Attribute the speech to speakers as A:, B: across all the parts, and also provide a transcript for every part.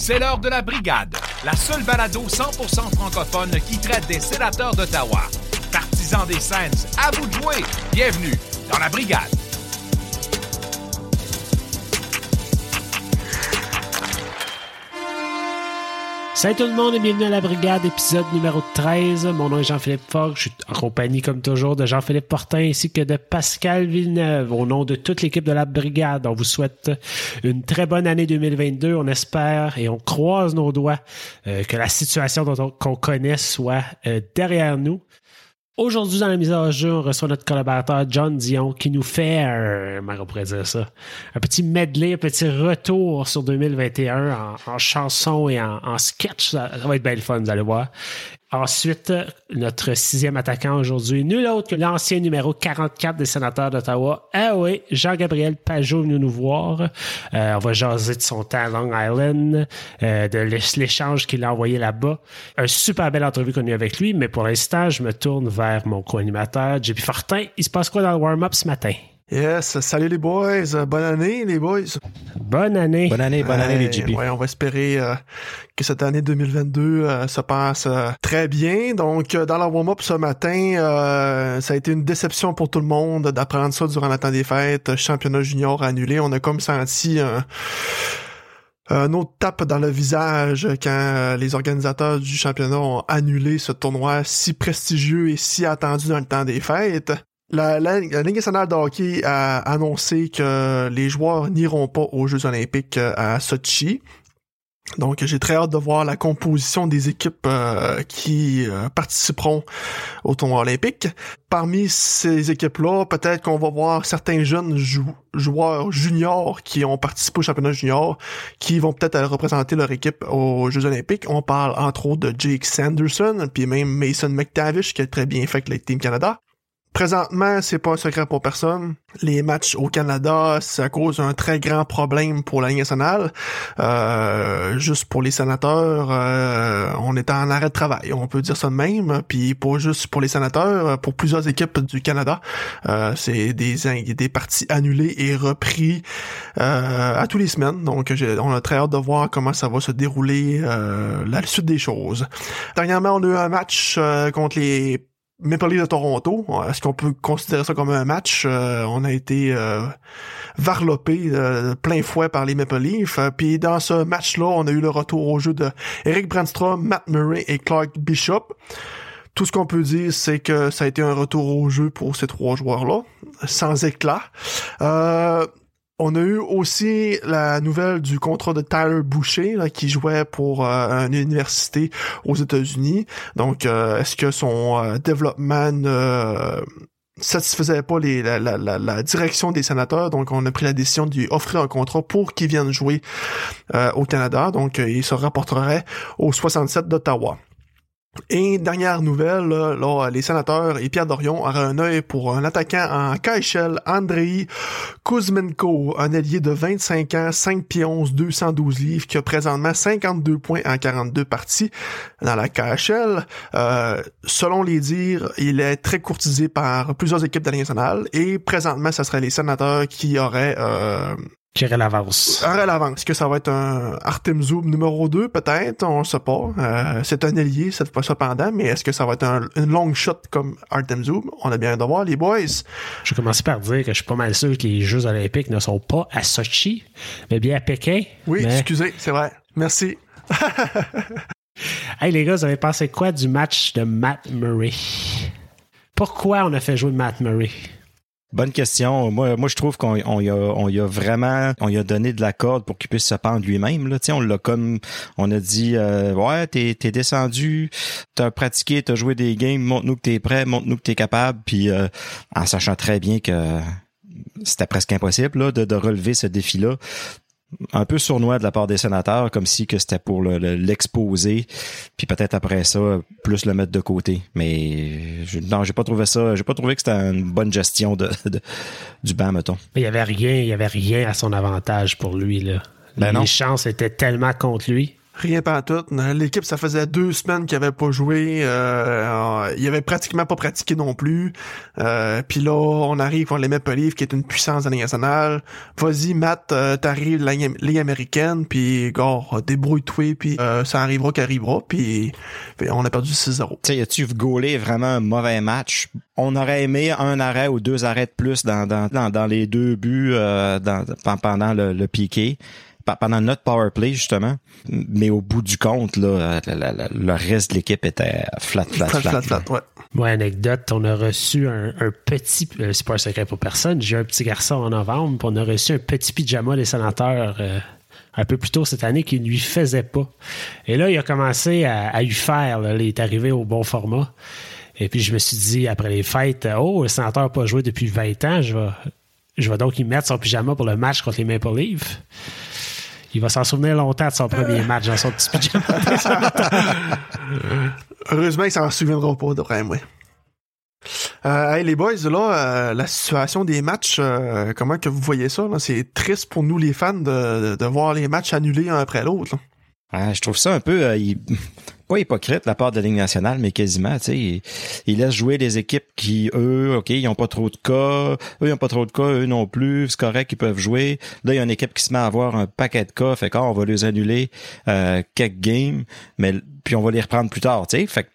A: C'est l'heure de la brigade, la seule balado 100% francophone qui traite des sénateurs d'Ottawa. Partisans des Sens, à vous de jouer. Bienvenue dans la brigade.
B: Salut tout le monde et bienvenue à la brigade, épisode numéro 13. Mon nom est Jean-Philippe Fogg. Je suis en compagnie, comme toujours, de Jean-Philippe Portin ainsi que de Pascal Villeneuve. Au nom de toute l'équipe de la brigade, on vous souhaite une très bonne année 2022. On espère et on croise nos doigts euh, que la situation qu'on connaît soit euh, derrière nous. Aujourd'hui, dans la mise à jour, on reçoit notre collaborateur John Dion qui nous fait, un, on pourrait dire ça, un petit medley, un petit retour sur 2021 en, en chanson et en, sketch. Ça, va être belle fun, vous allez voir. Ensuite, notre sixième attaquant aujourd'hui, nul autre que l'ancien numéro 44 des sénateurs d'Ottawa. Ah oui, Jean-Gabriel Pajot venu nous voir. Euh, on va jaser de son temps à Long Island, euh, de l'échange qu'il a envoyé là-bas. Un super belle entrevue qu'on a eu avec lui, mais pour l'instant, je me tourne vers mon co-animateur, JP Fortin. Il se passe quoi dans le warm-up ce matin?
C: Yes, salut les boys, bonne année les boys.
B: Bonne année.
D: Bonne année, bonne année les JP.
C: Ouais, on va espérer euh, que cette année 2022 euh, se passe euh, très bien. Donc dans la warm-up ce matin, ça a été une déception pour tout le monde d'apprendre ça durant la temps des fêtes, championnat junior annulé. On a comme senti un un autre tape dans le visage quand les organisateurs du championnat ont annulé ce tournoi si prestigieux et si attendu dans le temps des fêtes. La, la, la, Ligue nationale de hockey a annoncé que les joueurs n'iront pas aux Jeux olympiques à Sochi. Donc, j'ai très hâte de voir la composition des équipes euh, qui euh, participeront au tournoi olympique. Parmi ces équipes-là, peut-être qu'on va voir certains jeunes jou joueurs juniors qui ont participé au championnat junior, qui vont peut-être représenter leur équipe aux Jeux olympiques. On parle entre autres de Jake Sanderson, puis même Mason McTavish, qui a très bien fait avec Team Canada. Présentement, c'est pas un secret pour personne. Les matchs au Canada, ça cause un très grand problème pour la Ligue nationale. Euh, juste pour les sénateurs, euh, on est en arrêt de travail, on peut dire ça de même. Puis pas juste pour les sénateurs, pour plusieurs équipes du Canada, euh, c'est des des parties annulées et repris euh, à tous les semaines. Donc, on a très hâte de voir comment ça va se dérouler euh, la suite des choses. Dernièrement, on a eu un match contre les Maple Leafs de Toronto. Est-ce qu'on peut considérer ça comme un match? Euh, on a été euh, varlopé euh, plein fouet par les Maple Leafs. Puis dans ce match-là, on a eu le retour au jeu de Eric Brandstrom, Matt Murray et Clark Bishop. Tout ce qu'on peut dire, c'est que ça a été un retour au jeu pour ces trois joueurs-là, sans éclat. On a eu aussi la nouvelle du contrat de Tyler Boucher qui jouait pour euh, une université aux États-Unis. Donc, euh, est-ce que son euh, développement ne satisfaisait pas la, direction des sénateurs, donc on a pris la décision lui offrir un contrat pour qu'il vienne jouer au Canada. Donc, il se rapporterait au 67 d'Ottawa. Et dernière nouvelle, là, les sénateurs et Pierre Dorion auraient un œil pour un attaquant en KHL, Andrei Kuzmenko, un allié de 25 ans, 5 pieds 11, 212 livres, qui a présentement 52 points en 42 parties dans la KHL. Euh, selon les dires, il est très courtisé par plusieurs équipes de et présentement, ce serait les sénateurs qui auraient euh,
B: qui aurait l'avance.
C: Aurait l'avance. Est-ce que ça va être un Artem Zoom numéro 2, peut-être? On ne sait pas. Euh, c'est un allié, cette fois cependant, mais est-ce que ça va être un, une long shot comme Artem Zoom? On a bien de voir, les boys.
B: Je vais commencer par dire que je suis pas mal sûr que les Jeux olympiques ne sont pas à Sochi, mais bien à Pékin.
C: Oui,
B: mais...
C: excusez, c'est vrai. Merci.
B: hey les gars, vous avez pensé quoi du match de Matt Murray? Pourquoi on a fait jouer Matt Murray?
D: Bonne question. Moi, moi je trouve qu'on on y a, on a vraiment, on y a donné de la corde pour qu'il puisse se pendre lui-même. Là, on l'a comme, on a dit, euh, ouais, t'es, t'es descendu, t'as pratiqué, t'as joué des games, montre-nous que t'es prêt, montre-nous que t'es capable, puis euh, en sachant très bien que c'était presque impossible là, de, de relever ce défi-là un peu sournois de la part des sénateurs, comme si que c'était pour l'exposer, le, puis peut-être après ça plus le mettre de côté. Mais je, non, j'ai pas trouvé ça, j'ai pas trouvé que c'était une bonne gestion de, de, du banc, mettons.
B: Mais il y avait rien, il y avait rien à son avantage pour lui là.
D: Ben
B: Les
D: non.
B: chances étaient tellement contre lui.
C: Rien pas tout. L'équipe, ça faisait deux semaines qu'il avait pas joué. Euh, il avait pratiquement pas pratiqué non plus. Euh, Puis là, on arrive, on les met Polive, qui est une puissance nationale. Vas-y, Matt, euh, t'arrives de la Ligue américaine, puis gars, débrouille-toi, puis euh, ça arrivera qu'arrivera. Puis on a perdu 6-0. Tu
D: sais, as-tu gaulé vraiment un mauvais match? On aurait aimé un arrêt ou deux arrêts de plus dans, dans, dans, dans les deux buts euh, dans, pendant le piqué pendant notre power play justement, mais au bout du compte là, le reste de l'équipe était flat flat flat. flat,
C: ouais.
B: Ouais, anecdote, on a reçu un, petit, euh, c'est pas un secret pour personne, j'ai un petit garçon en novembre, on a reçu un petit pyjama des sénateurs euh, un peu plus tôt cette année qui ne lui faisait pas. Et là, il a commencé à, à y faire, il est arrivé au bon format. Et puis je me suis dit, après les fêtes, oh, le sénateur n'a pas joué depuis 20 ans, je vais, je vais donc y mettre son pyjama pour le match contre les Maple Leafs. Il va s'en souvenir longtemps de son premier match dans son petit pyjama.
C: Heureusement, il s'en souviendra pas de vrai, ouais. Euh, hey, les boys, là, euh, la situation des matchs, euh, comment que vous voyez ça? C'est triste pour nous, les fans, de, de, voir les matchs annulés un après l'autre.
D: Je trouve ça un peu euh, pas hypocrite la part de la Ligue nationale, mais quasiment, tu sais, ils, laissent jouer des équipes qui, eux, OK, ils ont pas trop de cas, eux, ils ont pas trop de cas, eux non plus, c'est correct, ils peuvent jouer. Là, il y a une équipe qui se met à avoir un paquet de cas, fait qu'on va les annuler euh, quelques games, mais puis on va les reprendre plus tard, tu sais. Fait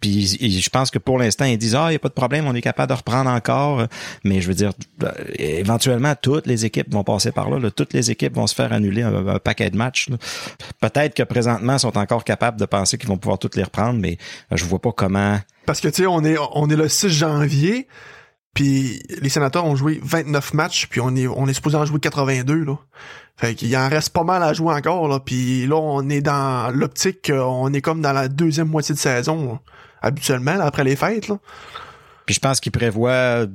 D: puis je pense que pour l'instant, ils disent Ah, il n'y a pas de problème, on est capable de reprendre encore. Mais je veux dire, euh, éventuellement, toutes les équipes vont passer par là. Toutes les équipes vont se faire annuler un, paquet de matchs. Peut-être que présentement, ils sont encore capables de penser qu'ils vont pouvoir toutes les reprendre, mais je vois pas comment.
C: Parce que tu sais, on est on est le 6 janvier. Puis les sénateurs ont joué 29 matchs, puis on est on est supposé en jouer 82 là. Fait qu'il en reste pas mal à jouer encore là. Puis là on est dans l'optique, on est comme dans la deuxième moitié de saison habituellement après les fêtes là.
D: Puis je pense qu'ils prévoient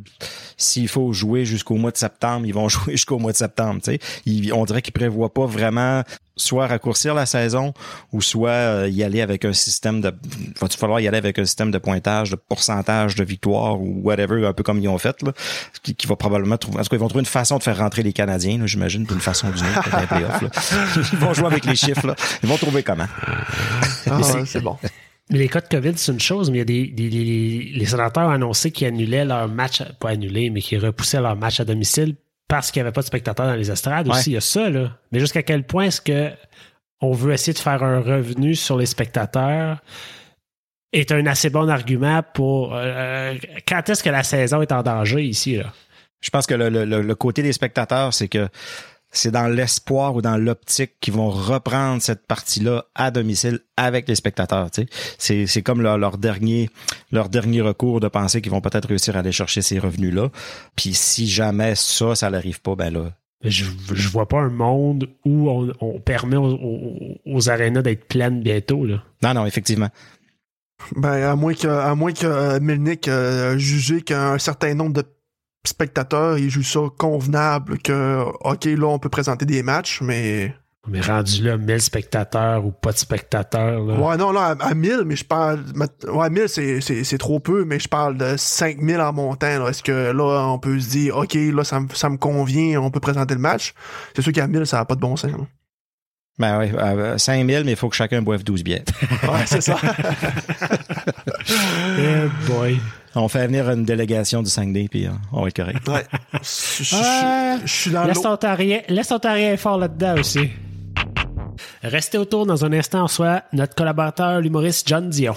D: s'il faut jouer jusqu'au mois de septembre, ils vont jouer jusqu'au mois de septembre. Tu sais, on dirait qu'ils prévoient pas vraiment soit raccourcir la saison ou soit euh, y aller avec un système de va-tu falloir y aller avec un système de pointage de pourcentage de victoire ou whatever un peu comme ils ont fait là qui, va probablement trouver en tout cas ils vont trouver une façon de faire rentrer les Canadiens j'imagine d'une façon ou d'une autre dans les playoffs ils vont jouer avec les chiffres là. ils vont trouver comment
C: ah, c'est bon
B: les cas de COVID, c'est une chose, mais il y a des, des les sénateurs ont annoncé qu'ils annulaient leur match, pas annulé, mais qu'ils repoussaient leur match à domicile parce qu'il n'y avait pas de spectateurs dans les estrades aussi. Il y a ça, là. Mais jusqu'à quel point est-ce que on veut essayer de faire un revenu sur les spectateurs est un assez bon argument pour euh, quand est-ce que la saison est en danger ici, là?
D: Je pense que le, le, le côté des spectateurs, c'est que c'est dans l'espoir ou dans l'optique qu'ils vont reprendre cette partie-là à domicile avec les spectateurs. C'est, c'est comme leur, dernier leur dernier recours de penser qu'ils vont peut-être réussir à aller chercher ces revenus-là. Puis si jamais ça, ça n'arrive pas, ben là.
B: Je, je vois pas un monde où on, permet aux, aux, arénas d'être pleines bientôt. Là.
D: Non, non, effectivement.
C: Ben, à moins que, à moins que euh, Melnick euh, jugé qu'un certain nombre de spectateurs, ils jouent ça convenable que, OK, là, on peut présenter des matchs, mais...
B: Mais rendu là, 1000 spectateurs ou pas de spectateurs. Là.
C: Ouais, non, là, à, 1000, mais je parle. Ouais, 1000, c'est, c'est, trop peu, mais je parle de 5000 en montant. Est-ce que là, on peut se dire, OK, là, ça, ça me convient, on peut présenter le match? C'est sûr qu'à 1000, ça n'a pas de bon sens.
D: Ben oui, 5000, mais il faut que chacun boive 12 billets.
C: ouais, c'est ça.
B: Eh boy.
D: On fait venir une délégation du 5D, puis euh, on va être correct.
C: Ouais. Je suis dans
B: Laisse Laisse fort là-dedans aussi. Restez autour dans un instant, soit notre collaborateur, l'humoriste John Dion.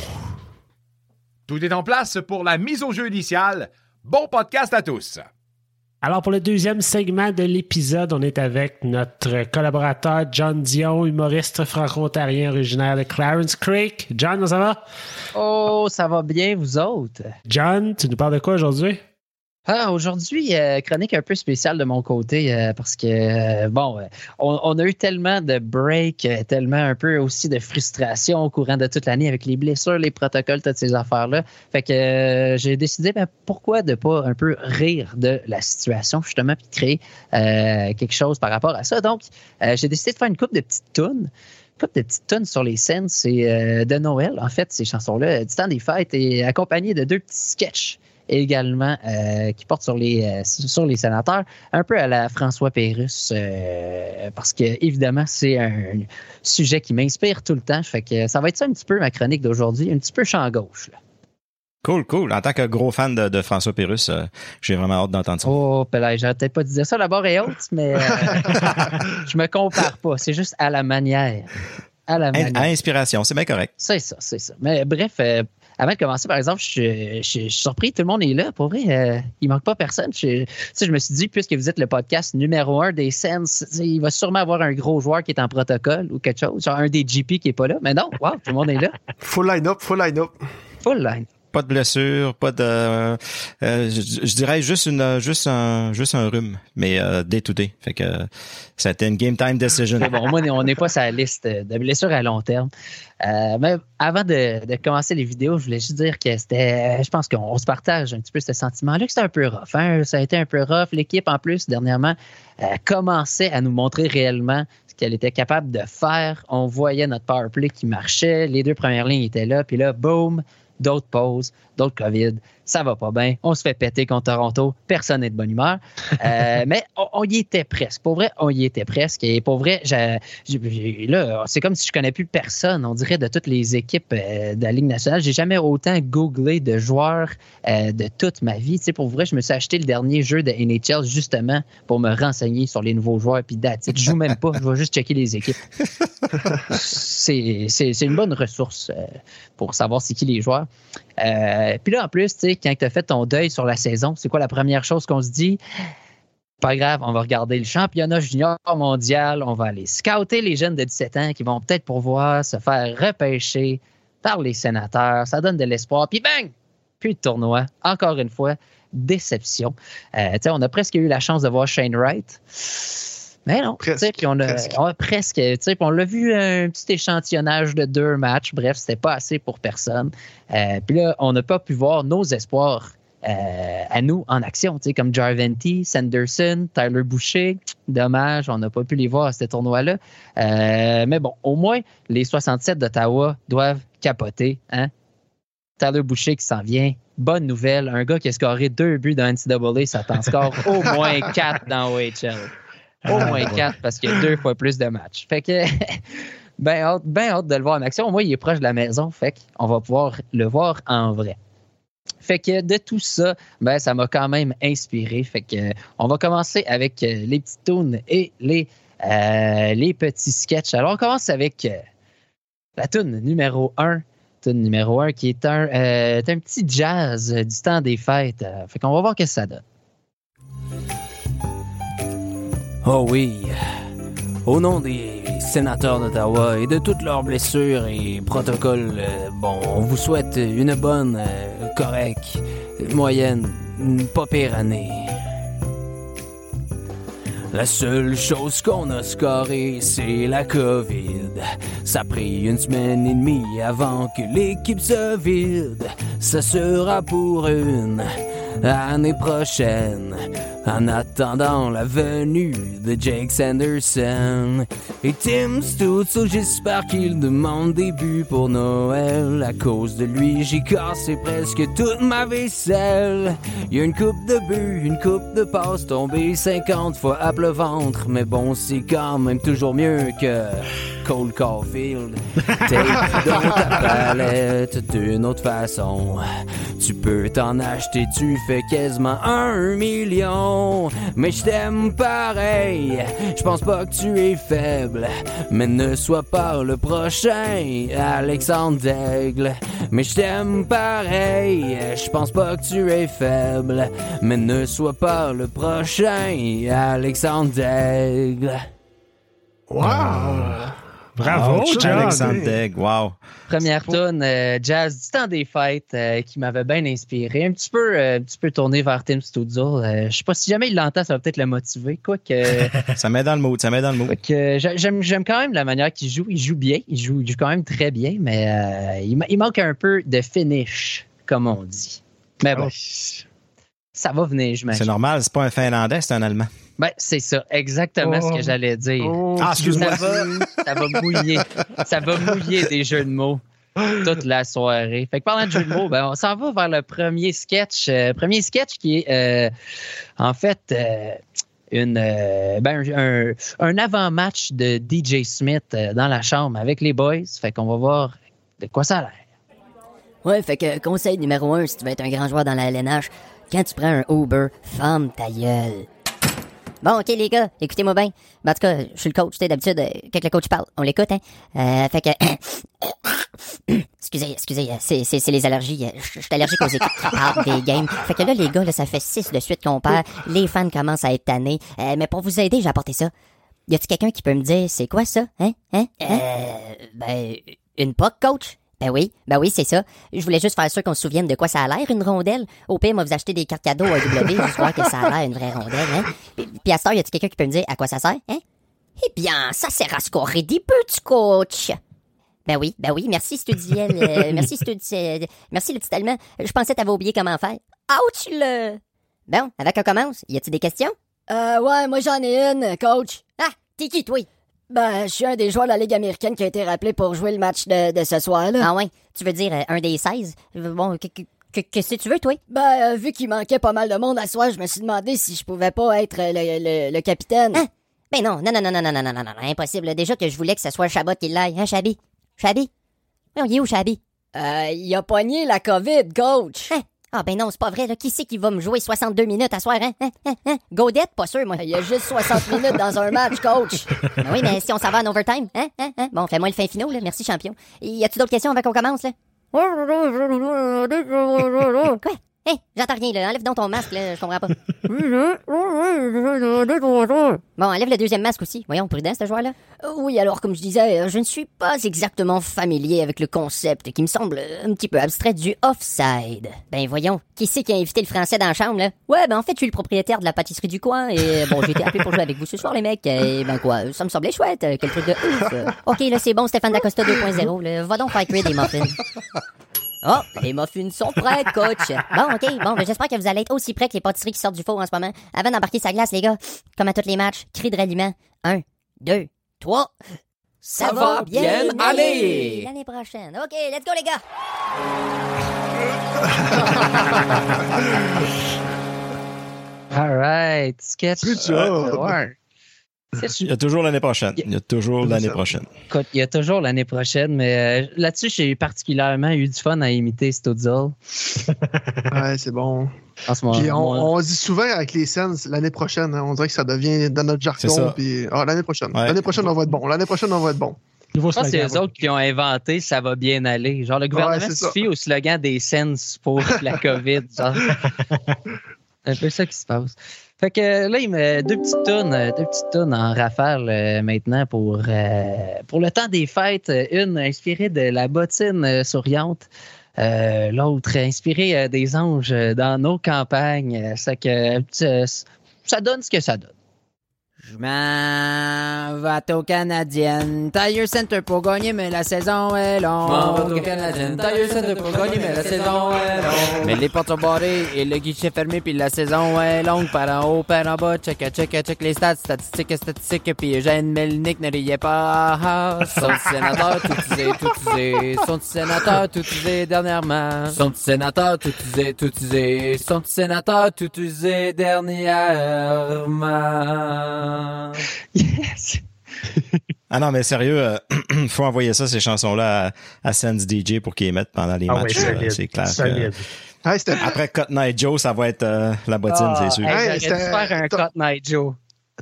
A: Tout est en place pour la mise au jeu initiale. Bon podcast à tous.
B: Alors, pour le deuxième segment de l'épisode, on est avec notre collaborateur John Dion, humoriste franco-ontarien originaire de Clarence Creek. John, ça va?
E: Oh, ça va bien, vous autres?
B: John, tu nous parles de quoi aujourd'hui?
E: Ah, aujourd'hui, euh, chronique un peu spéciale de mon côté euh, parce que, euh, bon, on, a eu tellement de breaks, tellement un peu aussi de frustration au courant de toute l'année avec les blessures, les protocoles, toutes ces affaires-là. Fait que j'ai décidé, ben, pourquoi de pas un peu rire de la situation, justement, puis créer quelque chose par rapport à ça. Donc, j'ai décidé de faire une coupe de petites tunes de petites tunes sur les scènes, c'est de Noël, en fait, ces chansons-là, du temps des fêtes, et accompagnées de deux petits sketchs également qui porte sur les, sur les sénateurs, un peu à la François Pérusse, parce que évidemment, c'est un sujet qui m'inspire tout le temps. Fait que ça va être ça un petit peu ma chronique d'aujourd'hui, un petit peu champ gauche.
D: Cool, cool. En tant que gros fan de, François Pérus, euh, j'ai vraiment hâte d'entendre ça.
E: Oh, j'aurais peut-être pas dire ça. La barre est haute, mais euh, je me compare pas. C'est juste à la manière. À la manière.
D: À inspiration, c'est bien correct.
E: C'est ça, c'est ça. Mais bref, euh, avant de commencer, par exemple, je, suis surpris, tout le monde est là. Pour vrai, euh, il manque pas personne. Je, je me suis dit, puisque vous êtes le podcast numéro un des Sens, il va sûrement avoir un gros joueur qui est en protocole ou quelque chose, genre un des GP qui est pas là. Mais non, wow, tout le monde est là.
C: Full line-up, full line-up.
E: Full line
D: pas de blessure, pas de, euh, je, dirais juste une, juste un, juste rhume, mais euh, day to day. Fait que c'était une game time decision.
E: Bon, moi, on n'est pas sur la liste de blessures à long terme. Euh, mais avant de, commencer les vidéos, je voulais juste dire que c'était, je pense qu'on se partage un petit peu ce sentiment-là, que c'était un peu rough. Hein? Ça a été un peu rough. L'équipe, en plus, dernièrement, commençait à nous montrer réellement ce qu'elle était capable de faire. On voyait notre power play qui marchait. Les deux premières lignes étaient là. Puis là, boom, d'autres pauses, d'autres COVID. Ça va pas bien. On se fait péter contre Toronto. Personne n'est de bonne humeur. Euh, mais on, y était presque. Pour vrai, on y était presque. Et pour vrai, là, c'est comme si je connais plus personne. On dirait de toutes les équipes euh, de la Ligue nationale. J'ai jamais autant googlé de joueurs euh, de toute ma vie. Tu pour vrai, je me suis acheté le dernier jeu de NHL justement pour me renseigner sur les nouveaux joueurs. Puis date. Je joue même pas. Je vais juste checker les équipes. c'est une bonne ressource pour savoir c'est qui les joueurs. Euh, puis là, en plus, quand tu as fait ton deuil sur la saison, c'est quoi la première chose qu'on se dit? Pas grave, on va regarder le championnat junior mondial, on va aller scouter les jeunes de 17 ans qui vont peut-être pouvoir se faire repêcher par les sénateurs. Ça donne de l'espoir. Puis bang! Puis de tournoi. Encore une fois, déception. Euh, on a presque eu la chance de voir Shane Wright. Mais non, presque, on a presque, on, presque on l'a vu un petit échantillonnage de deux matchs. Bref, c'était pas assez pour personne. Euh, puis là, on n'a pas pu voir nos espoirs euh, à nous en action, comme Jarventi, Sanderson, Tyler Boucher. Dommage, on n'a pas pu les voir à ce tournoi-là. Euh, mais bon, au moins, les 67 d'Ottawa doivent capoter. Hein? Tyler Boucher qui s'en vient. Bonne nouvelle. Un gars qui a scoré deux buts dans NCAA, ça t'en score au moins quatre dans OHL. Au ah, moins quatre parce qu'il y a deux fois plus de matchs. Fait que, ben hâte, ben hâte de le voir en action. Moi, il est proche de la maison, fait qu'on va pouvoir le voir en vrai. Fait que de tout ça, ben, ça m'a quand même inspiré. Fait que, on va commencer avec euh, les petites tunes et les, euh, les petits sketchs. Alors, on commence avec euh, la tune numéro 1. Tune numéro 1 qui est un, un petit jazz du temps des fêtes. fait qu'on va voir ce que ça donne.
F: Oh oui. Au nom des sénateurs d'Ottawa et de toutes leurs blessures et protocoles, euh, bon, on vous souhaite une bonne, euh, correcte, moyenne, pas pire année. La seule chose qu'on a scoré, c'est la COVID. Ça a pris une semaine et demie avant que l'équipe se vide. Ça sera pour une année prochaine. En attendant la venue de Jake Sanderson et Tim Stutzel, j'espère qu'il demande des buts pour Noël. À cause de lui, j'ai cassé presque toute ma vaisselle. Y a une coupe de buts, une coupe de passes tombée 50 fois à le ventre. Mais bon, c'est quand même toujours mieux que Cole Caulfield. Tape dans ta palette d'une autre façon. Tu peux t'en acheter, tu fais quasiment un million. Mais je t'aime pareil, je pense pas que tu es faible. Mais ne sois pas le prochain Alexandre Daigle. Mais je t'aime pareil, je pense pas que tu es faible. Mais ne sois pas le prochain Alexandre Daigle.
C: Wow!
B: Bravo, John.
D: Alexandre wow.
E: Première tonne euh, jazz du temps des fêtes euh, qui m'avait bien inspiré. Un petit peu, euh, un petit peu tourné vers Tim Studio. je sais pas si jamais il l'entend, ça va peut-être le motiver. Quoi que,
D: ça met dans le mood, ça met dans le mood.
E: j'aime, j'aime quand même la manière qu'il joue. Il joue bien, il joue, il joue quand même très bien, mais il, il, manque un peu de finish, comme on dit. Mais bon, ça va venir, je
D: C'est normal, c'est pas un Finlandais, c'est un Allemand.
E: Ben, c'est ça, exactement ce que oh. j'allais dire.
D: Oh, ah, excuse-moi.
E: Ça va, ça va mouiller. ça va mouiller des jeux de mots. toute la soirée. Fait que parlant de jeu de mots, ben, on s'en va vers le premier sketch. euh, premier sketch qui est euh, en fait euh, une, euh, ben, un, un avant-match de DJ Smith euh, dans la chambre avec les boys. Fait qu'on va voir de quoi ça a l'air.
G: Ouais, fait que conseil numéro un, si tu veux être un grand joueur dans la LNH, quand tu prends un Uber, ferme ta gueule. Bon, ok les gars, écoutez-moi bien. Ben, en tout cas, je suis le coach, tu sais, d'habitude, euh, quand le coach parle, on l'écoute, hein. Euh, fait que... excusez, excusez, euh, c'est, les allergies. Je suis allergique aux équipes qui parlent des games. Fait que là, les gars, là, ça fait six de suite qu'on perd. Les fans commencent à être tannés. Mais pour vous aider, j'ai apporté ça. Y a-tu quelqu'un qui peut me dire, c'est quoi ça? Hein? Hein? hein? Euh, ben, une POC, coach? Ben oui, ben oui, c'est ça. Je voulais juste faire sûr qu'on se souvienne de quoi ça a l'air, une rondelle. Au pire, moi, vous achetez des cartes cadeaux à W, juste voir que ça a l'air une vraie rondelle, hein? Puis, puis à ce temps, y a-tu quelqu'un qui peut me dire à quoi ça sert, hein? Eh bien, ça sert à scorer des buts, coach. Ben oui, ben oui, merci, Studiel. euh, merci, Stud... euh, merci, le petit allemand. Je pensais t'avais oublié comment faire. Ouch, le... Bon, avec on commence. Y a-tu des questions?
H: Euh, ouais, moi j'en ai une, coach.
G: Ah, t'es qui, toi?
H: Ben, je suis un des joueurs de la Ligue américaine qui a été rappelé pour jouer le match de, de ce soir-là.
G: Ah ouais, tu veux dire euh, un des 16? Bon, que- que- que- qu'est-ce que tu veux, toi?
H: Ben, euh, vu qu'il manquait pas mal de monde à soir, je me suis demandé si je pouvais pas être euh, le, le, le capitaine.
G: Hein? Ben non, non, non, non, non, non, non, non, non, non, impossible. Déjà que je voulais que ce soit Chabot qui l'aille, hein, Chabi? Chabi? Non, il est où, Chabi?
H: Euh, il a pogné la COVID, coach.
G: Hein? Ah ben non, c'est pas vrai, là. Qui c'est qui va me jouer 62 minutes à soir, hein? hein, hein, hein? Godette? Pas sûr, moi.
H: Il y a juste 60 minutes dans un match, coach.
G: Ben oui, mais si on s'en va en overtime, hein, hein, hein? Bon, fais-moi le fin finaux, là. Merci, champion. Y a-tu d'autres questions avant qu'on commence, là? Quoi? Hé, j'entends rien, là. Enlève donc ton masque, là. Je comprends pas. Bon, enlève le deuxième masque aussi. Voyons, prudent, ce joueur-là.
H: Oui, alors, comme je disais, euh, je ne suis pas exactement familier avec le concept
G: qui me semble un petit peu abstrait du offside. Ben voyons, qui c'est qui a invité le français dans la chambre, là? Ouais, ben en fait, je suis le propriétaire de la pâtisserie du coin et bon, j'ai été appelé pour jouer avec vous ce soir, les mecs. Et ben quoi, ça me semblait chouette, euh, quel truc de ouf. euh. Ok, là, c'est bon, Stéphane Dacosta 2.0, là. Va donc faire cuire des muffins. Oh, les muffins sont prêts, coach. Bon, ok, bon, ben, j'espère que vous allez être aussi prêts que les pâtisseries qui sortent du four en ce moment. Avant d'embarquer sa glace, les gars, comme à tous les matchs, cri de ralliement. Un, deux, trois.
F: Ça va bien aller.
G: L'année prochaine. OK, let's go, les gars.
E: All right, sketch.
C: Good job.
E: Ouais.
D: Il y a toujours l'année prochaine. Il y a toujours l'année prochaine.
E: Écoute, il y a toujours l'année prochaine, mais euh, là-dessus, j'ai particulièrement eu du fun à imiter Studzle
C: Ouais, c'est bon.
E: en ce moment.
C: Puis on,
E: Moi,
C: on dit souvent avec les scènes l'année prochaine, hein, on dirait que ça devient dans notre
D: C'est ça.
C: jargon. Puis ah, l'année prochaine.
D: Ouais.
C: L'année prochaine, on va être bon. L'année prochaine, on va être bon.
E: Je pense que c'est eux autres qui ont inventé ça va bien aller. Genre, le gouvernement suffit au slogan des Sens pour la COVID. genre. C'est un peu ça qui se passe. Fait que là, il me deux petites tonnes, deux petites tonnes en rafale euh, maintenant pour, euh, pour le temps des fêtes. Une inspirée de la bottine euh, souriante. Euh, L'autre inspirée euh, des anges euh, dans nos campagnes. Ça que euh, ça donne ce que ça donne.
F: Je m'en vais au Canadienne. Tire Center pour gagner, mais la saison est longue. M'en vais au Canadienne. Tire Center pour gagner, mais la saison est longue. Mais les portes sont barrées et le guichet fermé, puis la saison est longue. Par en haut, par en bas, check, check, check les stats, statistiques, statistiques. Puis Eugène Melnick ne riait pas. Son petit sénateur tout usé, tout usé. Son petit sénateur tout usé dernièrement. Son petit sénateur tout usé, tout usé. Son petit sénateur tout usé dernièrement.
E: Yes!
D: Ah non, mais sérieux, euh, faut envoyer ça, ces chansons-là, à, à Sense DJ pour qu'ils les mettent pendant les
B: Ah
D: matchs. c'est clair. que-
B: solide.
C: Hey, c'était
D: après Cut Night Joe, ça va être euh, la bottine, c'est sûr.
E: Hey,
C: Hey,
E: J'aurais dû faire un
C: Tom-
E: Cut Night Joe.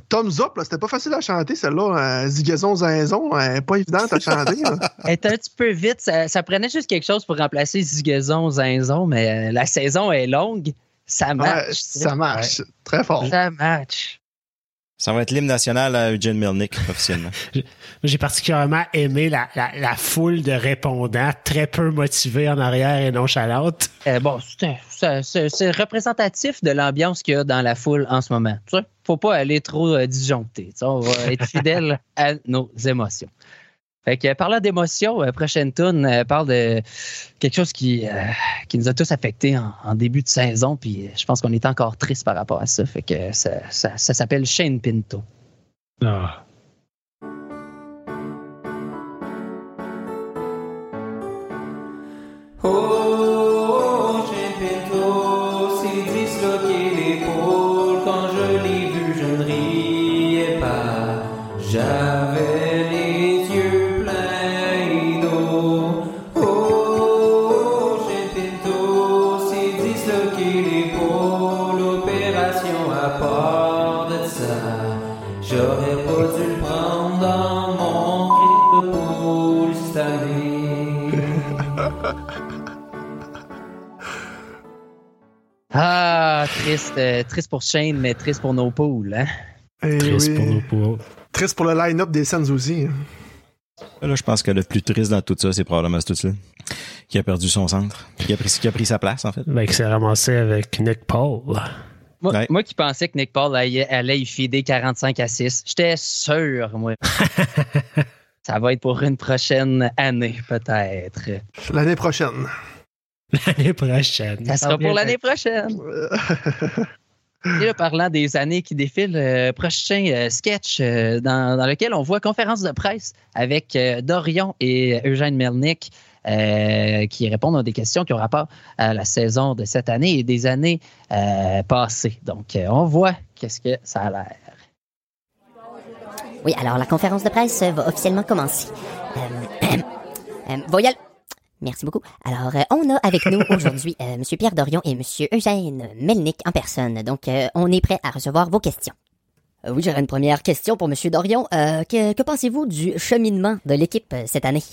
C: Thumbs Up, là, c'était pas facile à chanter, celle-là. Euh, Zigazon Zinzon, elle est pas évidente à chanter.
E: Elle était un petit peu vite. Ça, ça prenait juste quelque chose pour remplacer Zigazon, Zinzon, mais euh, la saison est longue. Ça
C: Ouais,
E: match.
C: ça marche. Très fort.
E: Ça match.
D: Ça va être l'hymne national à Eugene Milnick, officiellement.
B: Moi, J'ai particulièrement aimé la, la, la foule de répondants très peu motivés en arrière et nonchalantes.
E: Euh, bon, c'est représentatif de l'ambiance qu'il y a dans la foule en ce moment. Tu sais, faut pas aller trop euh, disjoncter. Tu sais, on va être fidèle à nos émotions. Fait que, parlant d'émotions, euh, prochaine tune euh, parle de quelque chose qui, euh, qui nous a tous affectés en, début de saison. Puis euh, je pense qu'on est encore triste par rapport à ça. Fait que ça, ça, s'appelle Shane Pinto.
F: les
E: triste, euh, triste pour Shane, mais triste pour nos poules. Hein?
C: Eh
B: Triste
C: oui.
B: pour nos pauvres.
C: Triste pour le line-up des Suns aussi.
D: Là, je pense que le plus triste dans tout ça, c'est probablement Stutzle, qui a perdu son centre, qui a pris, qui a pris sa place, en fait.
B: Ben, qui s'est ramassé avec Nick Paul.
E: Moi,
D: Ouais.
E: moi qui pensais que Nick Paul allait, allait y fider 45 à 6, j'étais sûr, moi. Ça va être pour une prochaine année, peut-être.
C: L'année prochaine.
B: L'année prochaine.
E: Ça sera pour l'année prochaine. Et là, parlant des années qui défilent, euh, prochain euh, sketch euh, dans, dans lequel on voit conférence de presse avec euh, Dorion et Eugène Melnick euh, qui répondent à des questions qui ont rapport à la saison de cette année et des années euh, passées. Donc, euh, on voit qu'est-ce que ça a l'air.
G: Oui, alors la conférence de presse va officiellement commencer. Euh, euh. Merci beaucoup. Alors, euh, on a avec nous aujourd'hui euh, M. Pierre Dorion et M. Eugène Melnick en personne. Donc, euh, on est prêt à recevoir vos questions. Euh, oui, j'aurais une première question pour M. Dorion. Euh, que que pensez-vous du cheminement de l'équipe euh, cette année?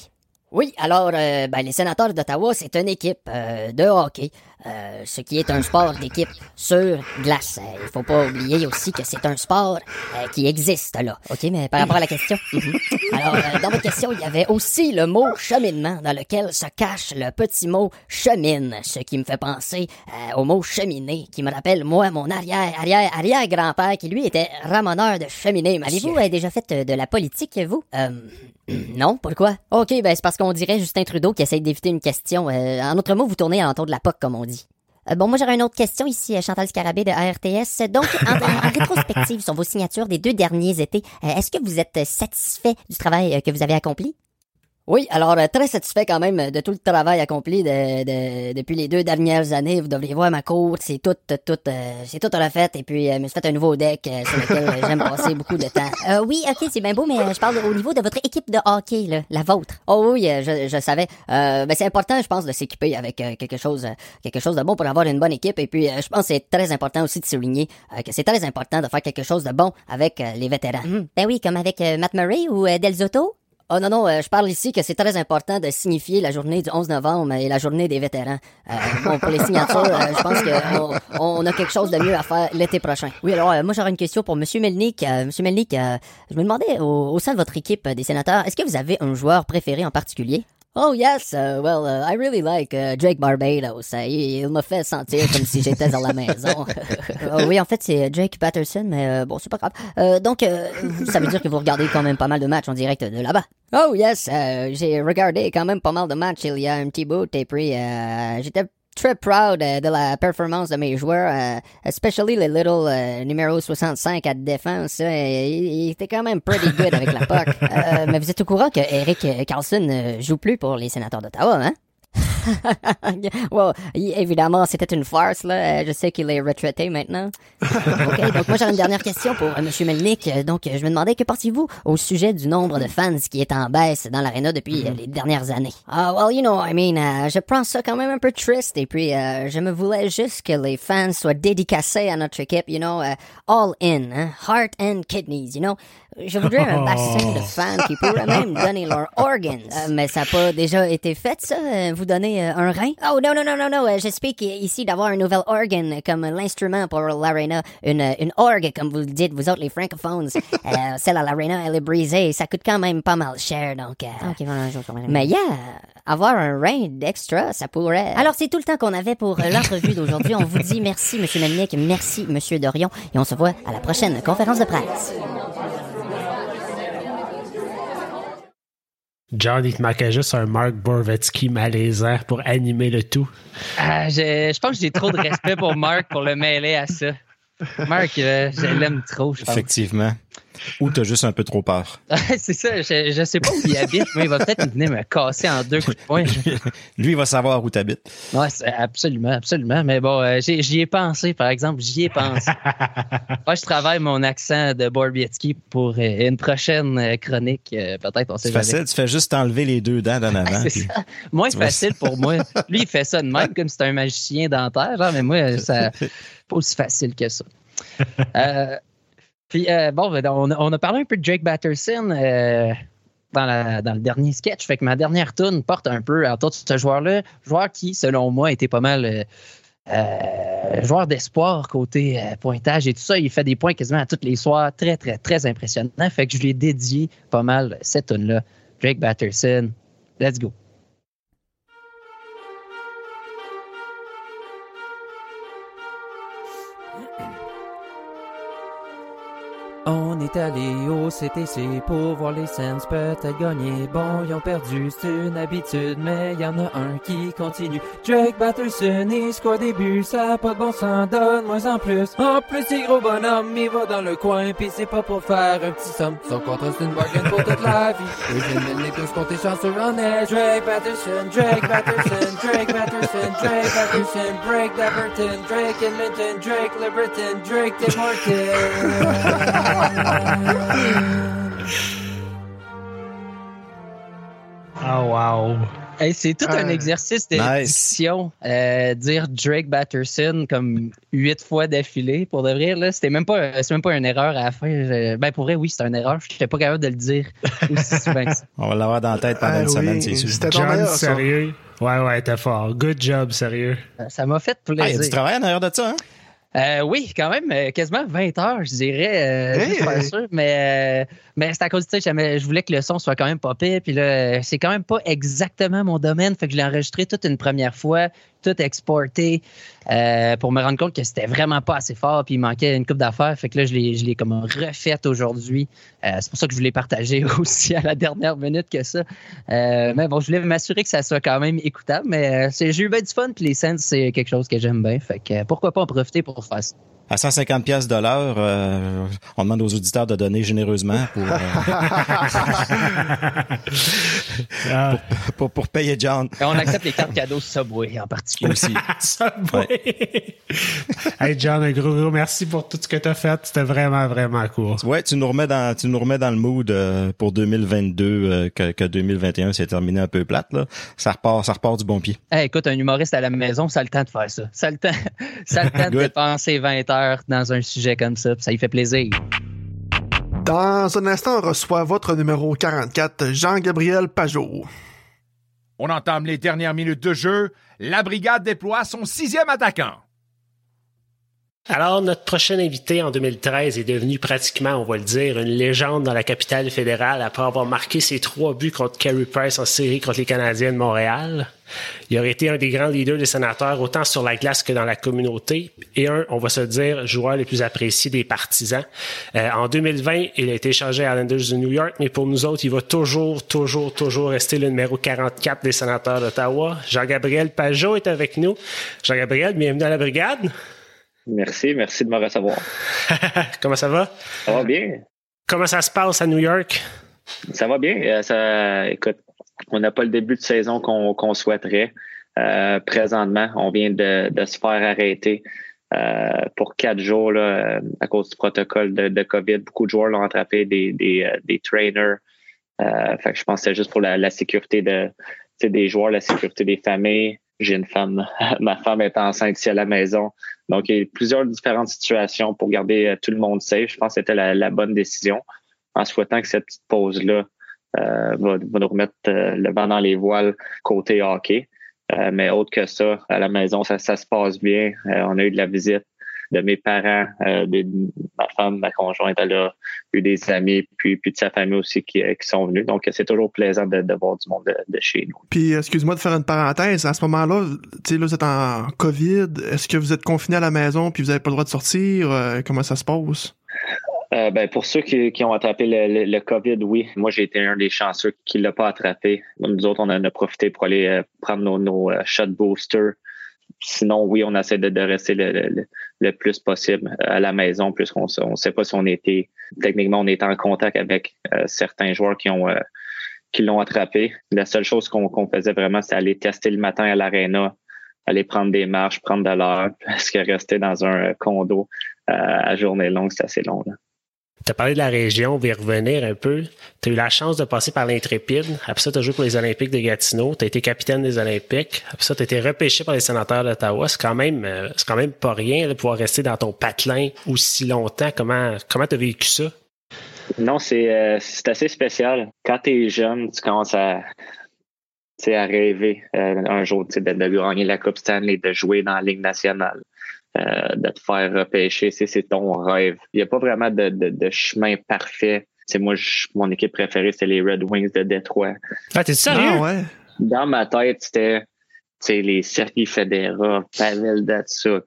G: Oui, alors, euh, ben, les sénateurs d'Ottawa, c'est une équipe euh, de hockey, euh, ce qui est un sport d'équipe sur glace. Euh, Il faut pas oublier aussi que c'est un sport euh, qui existe là. OK, mais par rapport à la question? Mhm. Alors, euh, dans votre question, il y avait aussi le mot cheminement, dans lequel se cache le petit mot chemine, ce qui me fait penser euh, au mot cheminée, qui me rappelle, moi, mon arrière, arrière, arrière-grand-père, qui lui était ramoneur de cheminée. Avez-vous euh, déjà fait euh, de la politique, vous? Euh, non, pourquoi? OK, ben c'est parce qu'on dirait Justin Trudeau qui essaye d'éviter une question. Euh, en autre mot, vous tournez à l'entour de la POC, comme on dit. Euh, bon, moi j'aurais une autre question ici, euh, Chantal Scarabée de ARTS. Donc, en, en rétrospective sur vos signatures des deux derniers étés, euh, est-ce que vous êtes euh, satisfait du travail euh, que vous avez accompli? Oui, alors euh, très satisfait quand même de tout le travail accompli de, de- depuis les deux dernières années. Vous devriez voir ma cour, c'est tout, tout, euh, c'est tout refait. Et puis, euh, je me suis fait un nouveau deck euh, sur lequel j'aime passer beaucoup de temps. Euh, oui, ok, c'est bien beau, mais euh, je parle au niveau de votre équipe de hockey, là, la vôtre. Oh oui, je, je savais. Euh, ben, c'est important, je pense, de s'équiper avec euh, quelque chose, euh, quelque chose de bon pour avoir une bonne équipe. Et puis, euh, je pense que c'est très important aussi de souligner euh, que c'est très important de faire quelque chose de bon avec euh, les vétérans. Ben oui, comme avec Matt Murray ou euh, Del Zotto? Oh non, non, euh, je parle ici que c'est très important de signifier la journée du 11 novembre et la journée des vétérans. Euh, bon, pour les signatures, euh, je pense qu'on on a quelque chose de mieux à faire l'été prochain. Oui, alors moi j'aurais une question pour Monsieur Melnick. Monsieur Melnick, je me demandais au, sein de votre équipe des sénateurs, est-ce que vous avez un joueur préféré en particulier? Oh yes, uh, well, uh, I really like uh, Drake Barbados. Il m'a fait sentir comme si j'étais dans la maison. Euh, oui, en fait, c'est Jake Patterson, mais euh, bon, c'est pas grave. Euh, donc, euh, ça veut dire que vous regardez quand même pas mal de matchs en direct de là-bas. Oh yes, euh, j'ai regardé quand même pas mal de matchs il y a un petit bout, et puis euh, j'étais très proud euh, de la performance de mes joueurs, euh, especially le little euh, numéro 65 à défense. euh, il, était quand même pretty good avec la puck. Euh, mais vous êtes au courant que Eric Carlson ne joue plus pour les sénateurs d'Ottawa, hein? well, y- évidemment, c'était une farce, là. Euh, Je sais qu'il est retraité maintenant. OK, donc moi, j'aurais une dernière question pour euh, Monsieur Melnick. Euh, Donc, je me demandais, que pensez-vous au sujet du nombre de fans qui est en baisse dans l'aréna depuis euh, les dernières années? Ah, well, you know, I mean, je prends ça quand même un peu triste. Et puis, je me voulais juste que les fans soient dédicacés à notre équipe, you know, all in, hein, heart and kidneys, you know. Je voudrais un bassin de fans qui pourraient même donner leurs organs. Euh, mais ça n'a pas déjà été fait, ça? euh, Vous donner euh, un rein? Oh, non, non, non, non, non. euh, J'explique ici d'avoir un nouvel organ comme l'instrument pour l'arena. Une, une orgue, comme vous le dites, vous autres, les francophones. Euh, celle à l'arena, elle est brisée. Ça coûte quand même pas mal cher, donc... euh, Mais yeah, avoir un rein d'extra, ça pourrait... Alors, c'est tout le temps qu'on avait pour l'entrevue d'aujourd'hui. On vous dit merci, Monsieur Melnick, merci, Monsieur Dorion, et on se voit à la prochaine conférence de presse.
B: John, il te manquait juste un Mark Borvetsky malaisant pour animer le tout.
E: Ah, je, je pense que j'ai trop de respect pour Marc pour le mêler à ça. Marc, euh, je l'aime trop, je pense.
D: Effectivement. Ou t'as juste un peu trop peur?
E: c'est ça, je, je sais pas où il habite, mais il va peut-être venir me casser en deux coups de poing.
D: Lui, il va savoir où t'habites.
E: Ouais, c'est- absolument, absolument. Mais bon, euh, j'y ai pensé, par exemple, j'y ai pensé. Moi, je travaille mon accent de Borbietsky pour euh, une prochaine euh, chronique. euh, peut-être, on sait
D: C'est
E: jamais.
D: facile, tu fais juste enlever les deux dents d'en avant.
E: C'est ça.
D: Tu vas-
E: facile pour moi. Lui, il fait ça de même, comme si c'était un magicien dentaire, genre, mais moi, ça pas aussi facile que ça. Euh, puis, euh, bon, ben, on, a- parlé un peu de Drake Batterson euh, dans, le dernier sketch. Fait que ma dernière tune porte un peu autour de ce joueur-là. Joueur qui, selon moi, était pas mal. euh, joueur d'espoir côté pointage et tout ça. Il fait des points quasiment à tous les soirs. Très, très, très impressionnant. Fait que je lui ai dédié pas mal cette tune-là. Drake Batterson. Let's go.
F: Est allé au CTC pour voir les Sens peut-être gagner. Bon, ils ont perdu, c'est une habitude, mais y en a un qui continue. Drake Batterson, il score des buts, ça a pas de bon sens, donne moins en plus. En plus, c'est gros bonhomme, il va dans le coin, pis c'est pas pour faire un petit somme. Son contrat, c'est une bargain pour toute la vie. Jeunes les tous compter chanceux en est. Drake Batterson, Drake Batterson, Drake Batterson, Drake Batterson, Drake Daverton, Drake Edmonton, Drake Liberton, Drake DeMartin.
B: Oh, wow.
E: Hey, c'est tout un
C: Euh,
E: exercice
D: nice.
E: diction. euh, dire Drake Batterson comme huit fois d'affilée, pour de vrai. Là, c'était même pas, c'est même pas une erreur à la fin. Je- ben, pour vrai, oui, c'est une erreur. Je n'étais pas capable de le dire aussi souvent que ça.
D: On va l'avoir dans la tête pendant
C: Ah
D: une
C: oui,
D: semaine, c'est sûr.
C: C'était
B: John,
C: meilleur, ça.
B: sérieux? Ouais, ouais, t'es fort. Good job, sérieux.
E: Ça m'a fait
D: Ah, il y a du
E: plaisir.
D: travail en arrière de ça, hein?
E: Euh, oui, quand même, euh, quasiment 20 heures, je dirais. Euh,
C: Hey!
E: sûr. Mais, euh, mais c'est à cause de ça, j'aimais- je voulais que le son soit quand même pas pire. Puis là, c'est quand même pas exactement mon domaine. Fait que je l'ai enregistré toute une première fois, tout exporté, euh, pour me rendre compte que c'était vraiment pas assez fort. Puis il manquait une coupe d'affaires. Fait que là, je l'ai, comme refait aujourd'hui. Euh, c'est pour ça que je voulais partager aussi à la dernière minute que ça. Euh, mais bon, je voulais m'assurer que ça soit quand même écoutable. Mais j'ai eu bien du fun. Puis les scènes, c'est quelque chose que j'aime bien. Fait que pourquoi pas en profiter pour faire ça.
D: À 150 pièces de l'heure, euh, on demande aux auditeurs de donner généreusement pour, euh,
B: Ah,
D: pour, pour payer John
E: Et on accepte les cartes cadeaux Subway en particulier.
D: aussi.
B: Subway. hey, John, un gros, gros merci pour tout ce que t'as fait. C'était vraiment, vraiment cool.
D: Ouais, tu nous remets dans, tu nous remets dans le mood euh, pour 2022 euh, que, que 2021 s'est terminé un peu plate là. Ça repart, ça repart du bon pied.
E: Hey, écoute, un humoriste à la maison, ça a le temps de faire ça. Ça a le temps, ça a le temps de dépenser 20 heures dans un sujet comme ça, puis ça lui fait plaisir.
C: Dans un instant, on reçoit votre numéro 44, Jean-Gabriel Pajot.
A: On entame les dernières minutes de jeu. La brigade déploie son sixième attaquant.
B: Alors, notre prochain invité en 2013 est devenu pratiquement, on va le dire, une légende dans la capitale fédérale après avoir marqué ses trois buts contre Carey Price en série contre les Canadiens de Montréal. Il aurait été un des grands leaders des sénateurs, autant sur la glace que dans la communauté, et un, on va se dire, joueur le plus apprécié des partisans. Euh, en 2020, il a été échangé à Islanders de New York, mais pour nous autres, il va toujours, toujours, toujours rester le numéro 44 des sénateurs d'Ottawa. Jean-Gabriel Pajot est avec nous. Jean-Gabriel, bienvenue à la brigade.
I: Merci, merci de me recevoir.
B: Comment ça va?
I: Ça va bien?
B: Comment ça se passe à New York?
I: Ça va bien. Euh, ça, écoute, on n'a pas le début de saison qu'on souhaiterait. Euh, présentement, on vient de, de se faire arrêter euh, pour quatre jours là, à cause du protocole de, de COVID. Beaucoup de joueurs l'ont attrapé, des, des, des trainers. Euh, fait que je pense que c'est juste pour la, la sécurité de, des joueurs, la sécurité des familles. J'ai une femme, ma femme est enceinte ici à la maison. Donc, il y a plusieurs différentes situations pour garder euh, tout le monde safe. Je pense que c'était la, bonne décision en souhaitant que cette petite pause-là euh, va, va nous remettre euh, le vent dans les voiles côté hockey. Euh, mais autre que ça, à la maison, ça, ça se passe bien. Euh, on a eu de la visite de mes parents, euh, de ma femme, ma conjointe, elle a eu des amis, puis, puis de sa famille aussi qui, euh, qui sont venus. Donc, c'est toujours plaisant de, de voir du monde de, de chez nous.
C: Puis, excuse-moi de faire une parenthèse. À ce moment-là, tu sais, là, vous êtes en COVID. Est-ce que vous êtes confiné à la maison puis vous n'avez pas le droit de sortir? Euh, comment ça se passe?
I: Euh, ben, pour ceux qui, qui ont attrapé le, le, le COVID, oui. Moi, j'ai été un des chanceux qui ne l'a pas attrapé. Nous autres, on en a profité pour aller prendre nos, nos shot boosters. Sinon, oui, on essaie de, de rester le, le, le plus possible à la maison, puisqu'on ne sait pas si on était techniquement on était en contact avec certains joueurs qui ont qui l'ont attrapé. La seule chose qu'on faisait vraiment, c'est aller tester le matin à l'aréna, aller prendre des marches, prendre de l'heure, parce que rester dans un condo à journée longue, c'est assez long.
B: Tu as parlé de la région, on va y revenir un peu. Tu as eu la chance de passer par l'Intrépide. Après ça, tu as joué pour les Olympiques de Gatineau. Tu as été capitaine des Olympiques. Après ça, tu as été repêché par les sénateurs d'Ottawa. C'est quand même euh, c'est quand même pas rien de pouvoir rester dans ton patelin aussi longtemps. Comment comment tu as vécu ça?
I: Non, c'est euh, assez spécial. Quand tu es jeune, tu commences à, à rêver euh, un jour de, de gagner la Coupe Stanley, de jouer dans la Ligue nationale. Euh, de te faire repêcher, c'est ton rêve. Il n'y a pas vraiment de, de, chemin parfait. C'est moi, mon équipe préférée, c'est les Red Wings de Détroit.
B: Ah, t'es sérieux? Ah, ouais.
I: Dans ma tête, c'était les Sergei Federa, Pavel Datsuk.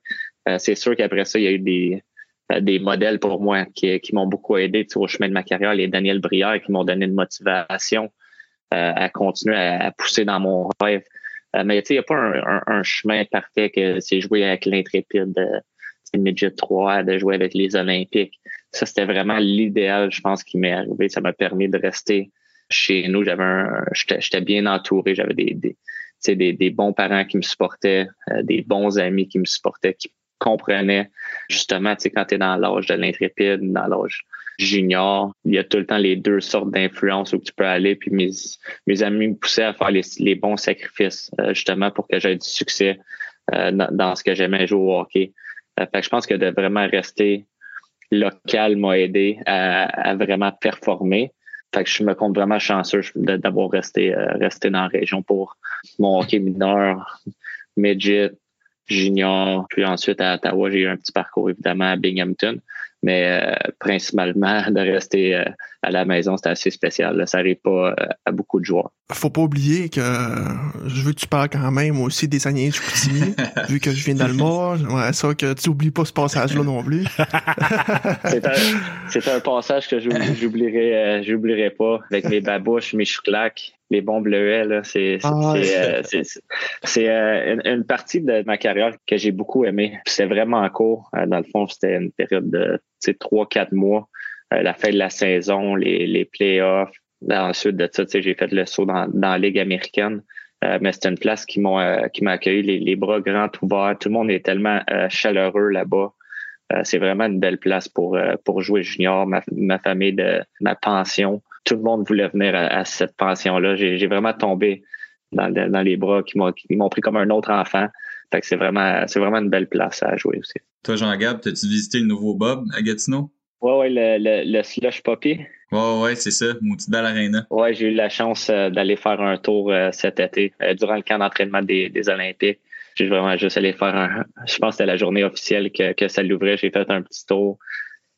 I: Euh, c'est sûr qu'après ça, il y a eu des, euh, des modèles pour moi qui, qui m'ont beaucoup aidé au chemin de ma carrière. Les Daniel Brière qui m'ont donné une motivation à continuer à, pousser dans mon rêve. Euh, mais il n'y a pas un, chemin parfait que c'est jouer avec l'intrépide de Midget 3, de jouer avec les Olympiques. Ça, c'était vraiment l'idéal, je pense, qui m'est arrivé. Ça m'a permis de rester chez nous. J'avais un, j'étais bien entouré. J'avais des, des, des, bons parents qui me supportaient, euh, des bons amis qui me supportaient, qui comprenaient justement, tu sais, quand tu es dans l'âge de l'intrépide, dans l'âge junior. Il y a tout le temps les deux sortes d'influences où tu peux aller. Puis mes, amis me poussaient à faire les, bons sacrifices, euh, justement, pour que j'aie du succès euh, dans, ce que j'aimais jouer au hockey. Euh, fait que je pense que de vraiment rester local m'a aidé à, vraiment performer. Fait que je me compte vraiment chanceux d'avoir resté, resté dans la région pour mon hockey mineur, midget, junior, puis ensuite à Ottawa, j'ai eu un petit parcours évidemment à Binghamton mais euh, principalement de rester euh, à la maison, c'est assez spécial. Ça n'arrive pas euh, à beaucoup de joueurs.
C: Faut pas oublier que je veux que tu parles quand même aussi des années de Chicoutimi, vu que je viens d'Alma. Ouais, ça que tu oublies pas ce passage-là non plus.
I: c'est un, un, passage que j'oublierai j'oublierai pas avec mes babouches, mes chouclacs, les bons bleuets. Là, c'est ah, c'est une, partie de ma carrière que j'ai beaucoup aimé. C'est vraiment court. Dans le fond, c'était une période de trois, quatre mois, euh, la fin de la saison, les, les playoffs. Ensuite de ça, j'ai fait le saut dans, dans la Ligue américaine. Euh, mais c'était une place qui m'a euh, qui m'a accueilli les, les, bras grands ouverts. Tout le monde est tellement chaleureux là-bas. c'est vraiment une belle place pour pour jouer junior. Ma, ma, famille de ma pension, tout le monde voulait venir à, cette pension-là. J'ai vraiment tombé dans, dans les bras qui m'ont pris comme un autre enfant. Fait que c'est vraiment c'est vraiment une belle place à jouer aussi.
J: Toi, Jean-Gab, t'as-tu visité le nouveau Bob à Gatineau?
I: Ouais, ouais, le, le, le Slush Poppy.
J: Ouais, ouais, c'est ça, Maudit Belle Arena.
I: Ouais, j'ai eu la chance euh, d'aller faire un tour euh, cet été, euh, durant le camp d'entraînement des, des Olympiques. J'ai vraiment juste allé faire un. Je pense que c'était la journée officielle que, que ça l'ouvrait. J'ai fait un petit tour.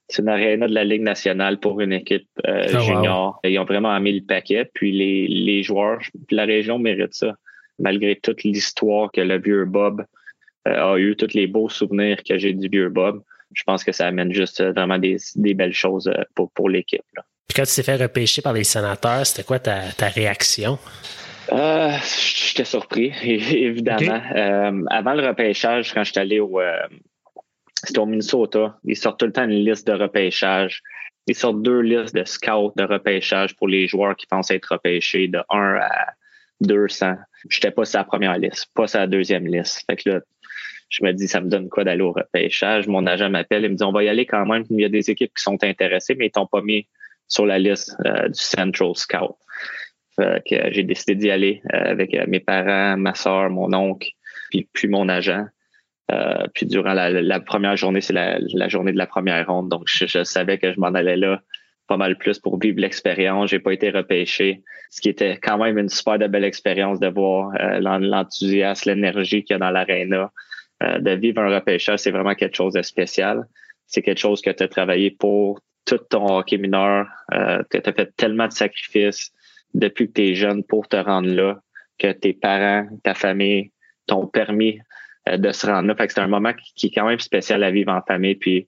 I: C'est une aréna de la Ligue nationale pour une équipe ah, junior. Ils ont vraiment mis le paquet. Puis les, les joueurs, la région mérite ça. Malgré toute l'histoire que le vieux Bob a eu, tous les beaux souvenirs que j'ai du vieux Bob je pense que ça amène juste euh, vraiment des, belles choses euh, pour, pour l'équipe.
B: Puis quand tu t'es fait repêcher par les sénateurs, c'était quoi ta, réaction?
I: Euh, j'étais surpris, évidemment. avant le repêchage, quand j'étais allé au, c'était au Minnesota, ils sortent tout le temps une liste de repêchage. Ils sortent deux listes de scouts de repêchage pour les joueurs qui pensent être repêchés de 1 à 200. J'étais pas sur la première liste, pas sur la deuxième liste. Fait que là, je me dis, ça me donne quoi d'aller au repêchage? Mon agent m'appelle et me dit, on va y aller quand même. Il y a des équipes qui sont intéressées, mais ils t'ont pas mis sur la liste euh, du Central Scout. Fait que j'ai décidé d'y aller euh, avec euh, mes parents, ma soeur, mon oncle, puis, puis mon agent. Puis durant la, première journée, c'est la, journée de la première ronde. Donc, je, savais que je m'en allais là pas mal plus pour vivre l'expérience. J'ai pas été repêché, ce qui était quand même une super belle expérience de voir l'enthousiasme, l'énergie qu'il y a dans l'aréna. Euh, de vivre un repêchage, c'est vraiment quelque chose de spécial. C'est quelque chose que tu as travaillé pour tout ton hockey mineur. Euh, tu as fait tellement de sacrifices depuis que tu es jeune pour te rendre là, que tes parents, ta famille t'ont permis euh, de se rendre là. Fait que c'est un moment qui, est quand même spécial à vivre en famille. Puis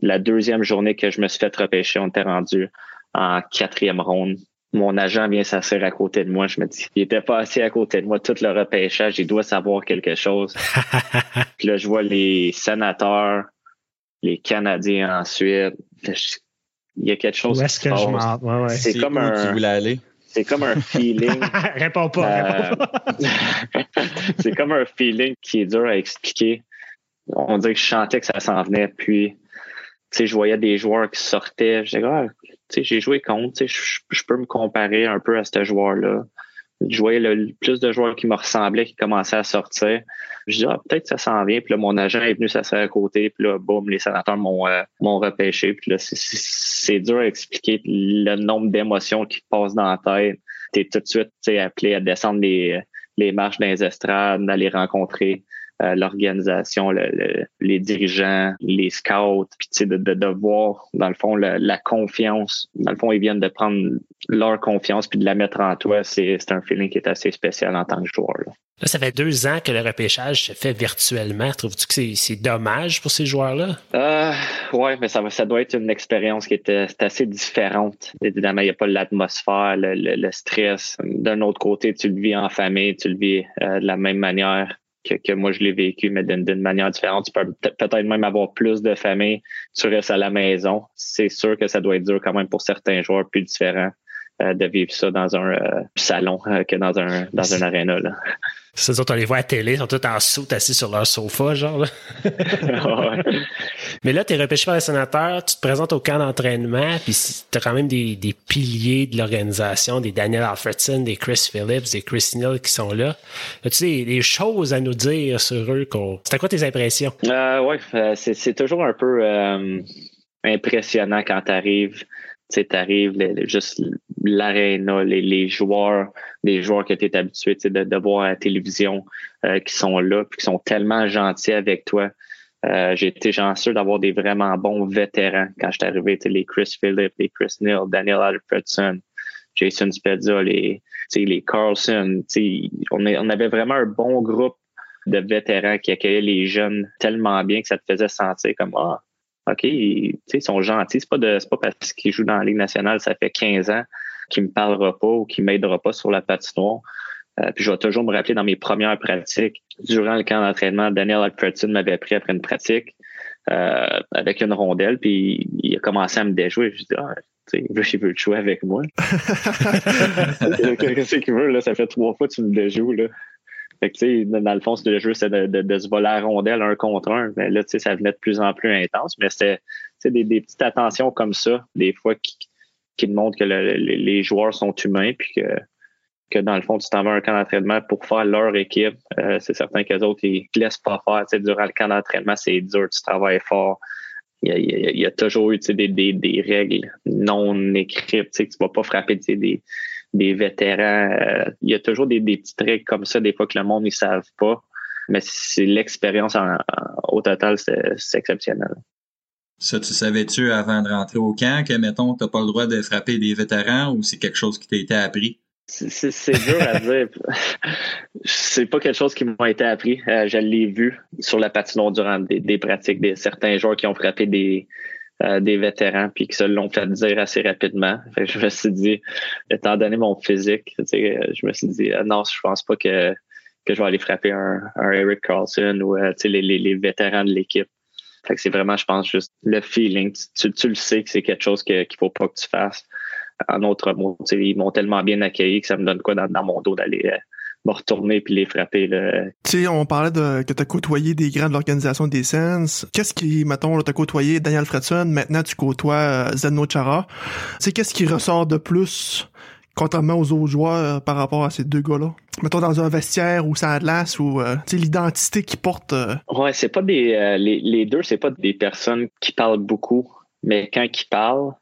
I: la deuxième journée que je me suis fait repêcher, on était rendu en quatrième ronde. mon agent vient s'asseoir à côté de moi. Je me dis, il était pas assis à côté de moi tout le repêchage. Il doit savoir quelque chose. Puis là, je vois les sénateurs, les Canadiens ensuite. Il y a quelque chose
B: Où
I: qui
B: est-ce que je m'en... Ouais, ouais.
I: C'est comme
K: où
I: un-
K: tu voulais aller?
I: C'est comme un feeling.
B: réponds pas, réponds pas.
I: Euh, c'est comme un feeling qui est dur à expliquer. On dirait que je chantais que ça s'en venait, puis tu sais, je voyais des joueurs qui sortaient. Je disais, ah, tu sais, j'ai joué contre, tu sais, je, je peux me comparer un peu à ce joueur-là. Je voyais le, plus de joueurs qui me ressemblaient qui commençaient à sortir. Je dis, ah, peut-être que ça s'en vient. Puis là, mon agent est venu s'asseoir à côté. Puis là, boum, les sénateurs m'ont euh, repêché. Puis là, c'est- dur à expliquer le nombre d'émotions qui passent dans la tête. T'es tout de suite tu appelé à descendre les, les marches dans les estrades, d'aller rencontrer euh, l'organisation, le- le- les dirigeants, les scouts, puis tu sais, de, de, de voir, dans le fond, la, la confiance. Dans le fond, ils viennent de prendre leur confiance puis de la mettre en toi. C'est un feeling qui est assez spécial en tant que joueur. là.
B: Là, ça fait deux ans que le repêchage se fait virtuellement. Trouves-tu que c'est, dommage pour ces joueurs-là?
I: Euh, ouais, mais ça, ça doit être une expérience qui est, euh, c'est assez différente. Évidemment, il n'y a pas l'atmosphère, le, le- le stress. D'un autre côté, tu le vis en famille, tu le vis euh, de la même manière que, que moi je l'ai vécu, mais d'une, d'une manière différente. Tu peux peut- peut-être même avoir plus de famille. Tu restes à la maison. C'est sûr que ça doit être dur quand même pour certains joueurs plus différents euh, de vivre ça dans un euh, salon euh, que dans un dans un aréna. Là.
B: C'est autres, on les voit à la télé, ils sont tous en soute assis sur leur sofa, genre. Mais là, tu es repêché par les sénateurs, tu te présentes au camp d'entraînement, puis tu as quand même des, des piliers de l'organisation, des Daniel Alfredson, des Chris Phillips, des Chris Neal qui sont là. As-tu des, des choses à nous dire sur eux? C'était quoi tes impressions?
I: Euh, oui, c'est, c'est toujours un peu euh, impressionnant quand tu arrives. Tu le- juste l'aréna, les, les joueurs, les joueurs que tu es habitué tu de, de voir à la télévision euh, qui sont là, puis qui sont tellement gentils avec toi. Euh, j'ai d'avoir des vraiment bons vétérans quand je suis arrivé. Les Chris Phillips, les Chris Neal, Daniel Alfredson, Jason Spezza, les, les Carlson. On, est- on avait vraiment un bon groupe de vétérans qui accueillaient les jeunes tellement bien que ça te faisait sentir comme ah ok ils, sont gentils c'est pas de pas parce qu'ils jouent dans la ligue nationale ça fait 15 ans qu'ils me parlera pas ou qu'ils m'aidera pas sur la patinoire euh, puis je vais toujours me rappeler dans mes premières pratiques durant le camp d'entraînement Daniel Alfredson m'avait pris après une pratique euh, avec une rondelle puis il a commencé à me déjouer je dis ah tu sais, il veut- jouer avec moi Qu'est-ce qu'il veut, là? Ça fait trois fois que tu me déjoues, là. Fait que, tu sais, dans le fond, le jeu, c'est de, de, de se voler la rondelle un contre un. Mais là, tu sais, ça venait de plus en plus intense. Mais c'était, des, des petites attentions comme ça, des fois, qui, qui montrent que le- le- les joueurs sont humains, puis que, que dans le fond, tu t'en vas un camp d'entraînement pour faire leur équipe. Euh, c'est certain que les autres, ils te laissent pas faire. Tu sais, durant le camp d'entraînement, c'est dur, tu travailles fort. Il y a, toujours eu tu des, des, des règles non écrites. Tu tu vas pas frapper tu des, des vétérans. Euh, il y a toujours des, des petites règles comme ça, des fois que le monde ne savent pas. Mais c'est l'expérience en- en- au total, c'est exceptionnel.
J: Ça, tu savais-tu avant de rentrer au camp que, mettons, t'as pas le droit de frapper des vétérans ou c'est quelque chose qui t'a été appris?
I: C'est- dur à dire. C'est pas quelque chose qui m'a été appris. Euh, je l'ai vu sur la patinoire durant des, pratiques, des certains joueurs qui ont frappé des, euh, des vétérans puis qui se l'ont fait dire assez rapidement. Je me suis dit, étant donné mon physique, euh, je me suis dit ah non, je pense pas que, que je vais aller frapper un, Eric Carlson ou euh, les, les, les vétérans de l'équipe. C'est vraiment, je pense, juste le feeling. Tu, tu le sais que c'est quelque chose qu'il faut pas que tu fasses. En autre mot, ils m'ont tellement bien accueilli que ça me donne quoi dans, dans mon dos d'aller euh, me retourner puis les frapper. Là.
C: Tu sais, on parlait de que tu as côtoyé des grands de l'organisation des Sens. Qu'est-ce qui, mettons, tu as côtoyé Daniel Fredson, maintenant tu côtoies euh, Zeno Chara. Tu sais, qu'est-ce qui ressort de plus, contrairement aux autres joueurs, euh, par rapport à ces deux gars-là? Mettons dans un vestiaire ou ça glace ou, euh, tu sais, l'identité qu'ils portent. euh,
I: Ouais, c'est pas des les, les deux, c'est pas des personnes qui parlent beaucoup, mais quand ils parlent,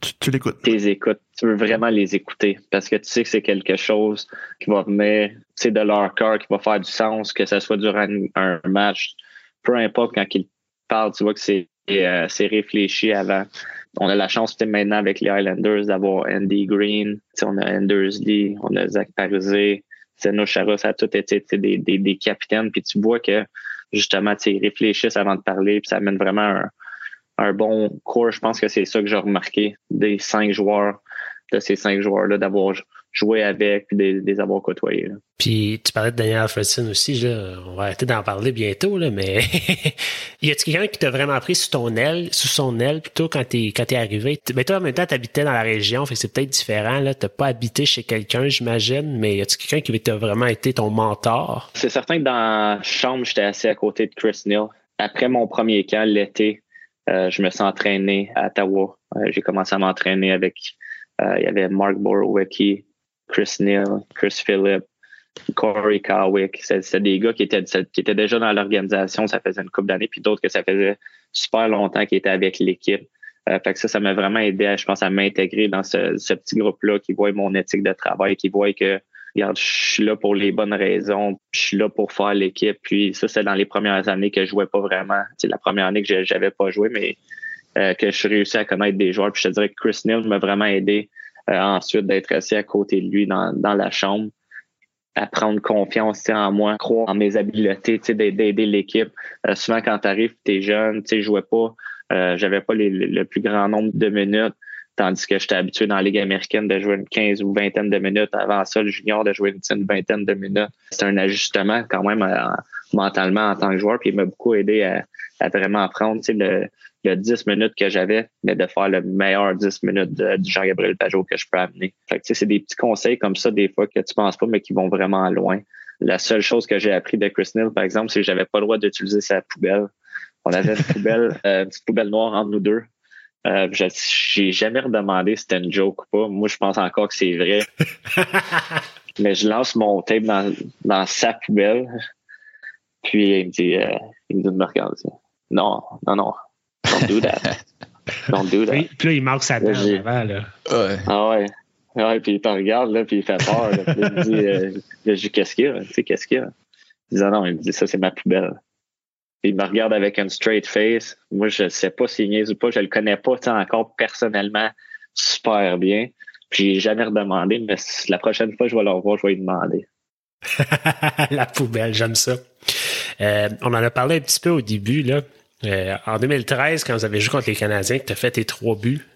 C: tu, l'écoutes.
I: tu les écoutes. Tu veux vraiment les écouter parce que tu sais que c'est quelque chose qui va venir de leur cœur, qui va faire du sens, que ce soit durant un match. Peu importe quand ils parlent, tu vois que c'est euh, réfléchi avant. On a la chance maintenant avec les Highlanders d'avoir Andy Green, on a Anders Lee, on a Zach Parizé, Zeno Chara, ça a tout été des, des, des capitaines. Puis tu vois que justement, ils réfléchissent avant de parler, puis ça amène vraiment un, un bon cours. Je pense que c'est ça que j'ai remarqué des cinq joueurs de ces cinq joueurs-là, d'avoir joué avec puis de, les avoir côtoyés. là.
B: Puis tu parlais de Daniel Alfredson aussi, là. on va arrêter d'en parler bientôt, là, mais y a-t-il quelqu'un qui t'a vraiment pris sous ton aile, sous son aile, plutôt quand t'es quand t'es arrivé? Mais toi, en même temps, t'habitais dans la région, fait que c'est peut-être différent, là. T'as pas habité chez quelqu'un, j'imagine, mais y a-t-il quelqu'un qui t'a vraiment été ton mentor?
I: C'est certain que dans la chambre, j'étais assis à côté de Chris Neal. Après mon premier camp, l'été, je me suis entraîné à Ottawa. Euh, J'ai commencé à m'entraîner avec, euh, il y avait Mark Borowicki, Chris Neal, Chris Phillip, Corey Cowick. C'est des gars qui étaient, qui étaient déjà dans l'organisation, ça faisait une couple d'années, puis d'autres que ça faisait super longtemps qui étaient avec l'équipe. Euh, fait que ça, ça m'a vraiment aidé, à, je pense, à m'intégrer dans ce, ce petit groupe-là qui voit mon éthique de travail, qui voit que regarde, je suis là pour les bonnes raisons, je suis là pour faire l'équipe. Puis ça, c'est dans les premières années que je jouais pas vraiment. C'est la première année que j'avais pas joué, mais euh, que je suis réussi à connaître des joueurs. Puis je te dirais que Chris Neal m'a vraiment aidé euh, ensuite d'être assis à côté de lui dans, dans la chambre à prendre confiance en moi, croire en mes habiletés, d'aider l'équipe. Euh, souvent, quand tu arrives, tu es jeune, tu je jouais pas, euh, j'avais pas le plus grand nombre de minutes, tandis que j'étais habitué dans la Ligue américaine de jouer une 15 ou vingtaine de minutes. Avant ça, le junior de jouer une, vingtaine de minutes. C'est un ajustement quand même euh, mentalement en tant que joueur, puis il m'a beaucoup aidé à, vraiment apprendre tu sais, le, le 10 minutes que j'avais, mais de faire le meilleur 10 minutes du Jean-Gabriel Pajot que je peux amener. Fait que, tu sais, c'est des petits conseils comme ça, des fois, que tu penses pas, mais qui vont vraiment loin. La seule chose que j'ai appris de Chris Neal, par exemple, c'est que j'avais pas le droit d'utiliser sa poubelle. On avait une poubelle, euh, une petite poubelle noire entre nous deux. Euh, je- j'ai jamais redemandé si c'était une joke ou pas. Moi, je pense encore que c'est vrai. Mais je lance mon tape dans, dans sa poubelle. Puis il me dit, euh, il me dit de me regarder. Non, non, non. Don't do that. Don't do that.
B: Puis, puis là, il manque sa
I: j'ai-
B: avant, là.
J: Ouais.
I: Ah ouais. Ouais, puis il te regarde, là, puis il fait peur. Là, Puis il me dit, euh, qu'est-ce qu'il y a? Tu sais, qu'est-ce qu'il y a? Il dit, ah non, il me dit, ça, c'est ma poubelle. Il me regarde avec un straight face. Moi, je sais pas s'il niaise ou pas. Je le connais pas, encore personnellement super bien. Puis j'ai jamais redemandé, mais la prochaine fois que je vais le revoir, je vais lui demander.
B: la poubelle, j'aime ça. Euh, on en a parlé un petit peu au début, là. Euh, en 2013, quand vous avez joué contre les Canadiens, que tu as fait tes trois buts,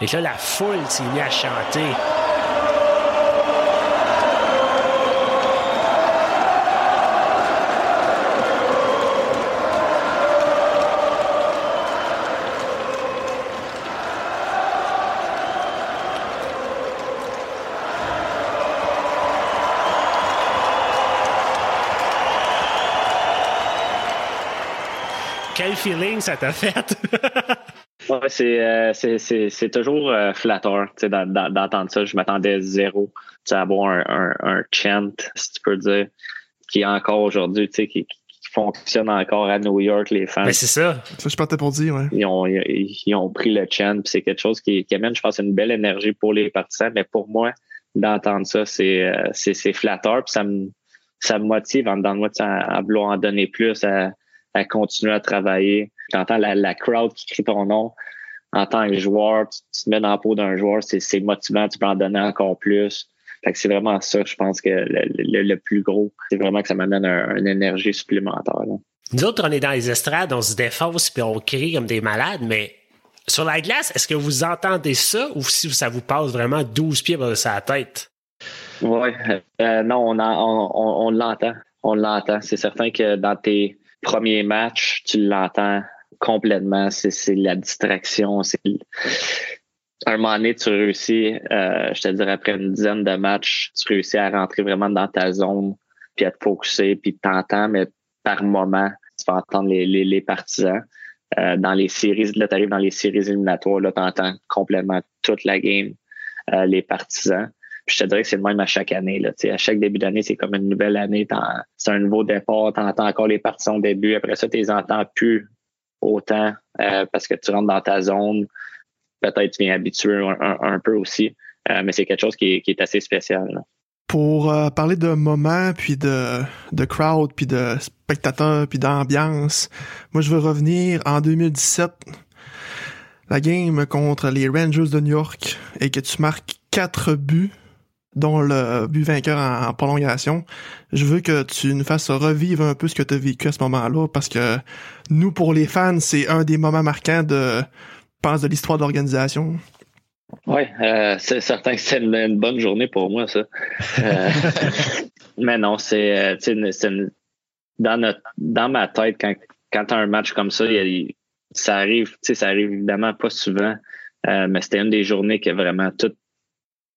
B: et que là, la foule s'est mise à chanter. Feeling ça t'a fait?
I: Ouais, c'est, euh, c'est, c'est, c'est toujours euh, flatteur d'entendre ça. Je m'attendais zéro à avoir un, un, un chant, si tu peux dire, qui est encore aujourd'hui, tu sais, qui, qui fonctionne encore à New York, les fans.
B: Mais c'est ça.
C: Ça, je partais pour dire, ouais.
I: Ils ont, ils, ils ont pris le chant, puis c'est quelque chose qui, qui amène, je pense, une belle énergie pour les partisans. Mais pour moi, d'entendre ça, c'est, euh, c'est, c'est flatteur, puis ça me, ça me motive en dedans de moi à, à vouloir en donner plus, à, à continuer à travailler. J'entends la, la crowd qui crie ton nom. En tant que joueur, tu, tu te mets dans la peau d'un joueur, c'est, motivant, tu peux en donner encore plus. Fait que c'est vraiment ça, je pense que le, le- le plus gros, c'est vraiment que ça m'amène un- une énergie supplémentaire. là.
B: Nous autres, on est dans les estrades, on se défonce puis on crie comme des malades, mais sur la glace, est-ce que vous entendez ça ou si ça vous passe vraiment 12 pieds par sa tête?
I: Oui, euh, non, on l'entend. On l'entend. C'est certain que dans tes premiers matchs, tu l'entends complètement. C'est, la distraction. Un moment donné, tu réussis, euh, je te dirais après une dizaine de matchs, tu réussis à rentrer vraiment dans ta zone, puis à te focuser, puis t'entends, mais par moment, tu vas entendre les partisans. Euh, dans les séries, là, tu arrives dans les séries éliminatoires, là, tu entends complètement toute la game, euh, les partisans. Puis je te dirais que c'est le même à chaque année. Là. À chaque début d'année, c'est comme une nouvelle année. C'est un nouveau départ. Tu entends encore les partisans au début. Après ça, tu les entends plus autant euh, parce que tu rentres dans ta zone. Peut-être tu viens habituer un, peu aussi. Euh, mais c'est quelque chose qui est, assez spécial.
C: Pour euh, parler de moments, puis de crowd, puis de spectateurs, puis d'ambiance, moi je veux revenir en 2017, la game contre les Rangers de New York, et que tu marques quatre buts, dont le but vainqueur en, en prolongation. Je veux que tu nous fasses revivre un peu ce que tu as vécu à ce moment-là, parce que nous, pour les fans, c'est un des moments marquants de, pense, de l'histoire de l'organisation.
I: Oui, euh, c'est certain que c'est une, une bonne journée pour moi, ça. Euh, mais non, c'est euh, dans notre dans ma tête, quand, quand tu as un match comme ça, il a- ça arrive, ça arrive évidemment pas souvent, euh, mais c'était une des journées que vraiment tout,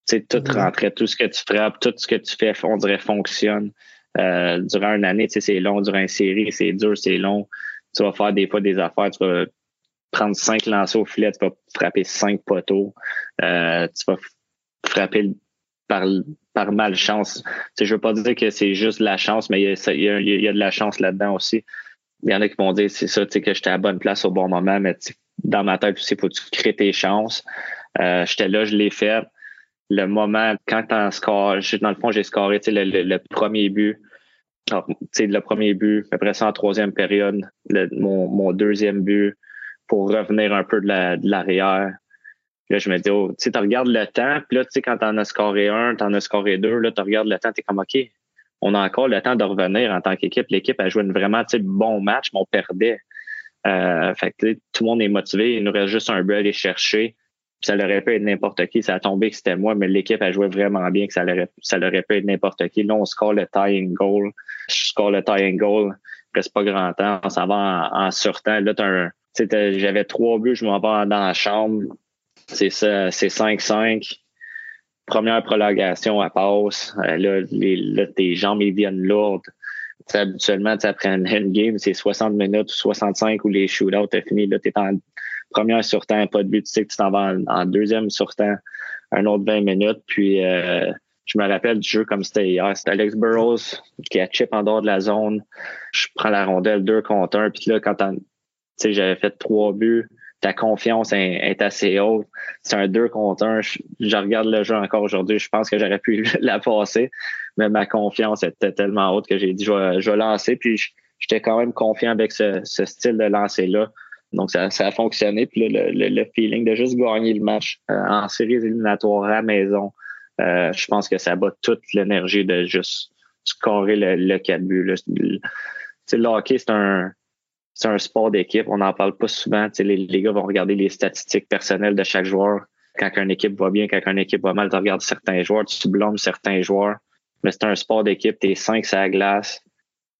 I: sais, tout
C: Mhm.
I: rentrait, tout ce que tu frappes, tout ce que tu fais, on dirait fonctionne. Euh, durant une année, tu sais, c'est long, durant une série, c'est dur, c'est long. Tu vas faire des fois des affaires, tu vas prendre cinq lancers au filet, tu vas frapper cinq poteaux, euh, tu vas frapper par, par malchance. Tu sais, je veux pas dire que c'est juste la chance, mais il y a, il y a, il y a de la chance là-dedans aussi. Il y en a qui vont dire c'est ça, tu sais, que j'étais à la bonne place au bon moment, mais tu sais, dans ma tête aussi, faut que tu crées tes chances. Euh, j'étais là, je l'ai fait. Le moment, quand t'en scores, dans le fond, j'ai scoré le, le- le premier but. Alors, le premier but, après ça, en troisième période, le- mon, mon deuxième but pour revenir un peu de la- de l'arrière. Là, je me dis, oh, tu regardes le temps, puis là, tu sais, quand t'en as scoré un, t'en as scoré deux, là, tu regardes le temps, t'es comme, OK, on a encore le temps de revenir en tant qu'équipe. L'équipe a joué une vraiment, tu sais, bon match, mais on perdait. Euh, fait que, tout le monde est motivé. Il nous reste juste un but à aller chercher. Ça aurait pu être n'importe qui. Ça a tombé que c'était moi, mais l'équipe a joué vraiment bien que ça aurait, ça aurait pu être n'importe qui. Là, on score le tying goal. Je score le tying goal. Reste pas grand temps. On s'en va en, en surtemps. Là, un, j'avais trois buts. Je m'en vais dans la chambre. C'est ça, c'est 5-5. Première prolongation à passe. Euh, là, les, là, tes jambes, ils viennent lourdes. Tu sais, habituellement, tu après une game, c'est 60 minutes ou 65 où les shootouts t'as fini. Là, t'es en première surtemps, pas de but. Tu sais que tu t'en vas en, deuxième surtemps, un autre 20 minutes. Puis, euh, je me rappelle du jeu comme c'était hier. C'était Alex Burrows qui a chip en dehors de la zone. Je prends la rondelle deux contre un. Puis là, quand j'avais fait trois buts, ta confiance est, assez haute. C'est un deux contre un. Je, je regarde le jeu encore aujourd'hui. Je pense que j'aurais pu la passer, mais ma confiance était tellement haute que j'ai dit je vais, je vais lancer. Puis j'étais quand même confiant avec ce, ce style de lancer-là. Donc ça, ça a fonctionné. Puis le, le, le feeling de juste gagner le match euh, en séries éliminatoires à maison, euh, je pense que ça bat toute l'énergie de juste scorer le, le 4 buts. sais, le hockey, c'est un c'est un sport d'équipe. On n'en parle pas souvent. Les, les gars vont regarder les statistiques personnelles de chaque joueur. Quand une équipe va bien, quand une équipe va mal, tu regardes certains joueurs, tu blâmes certains joueurs. Mais c'est un sport d'équipe. Tu es cinq sur la glace.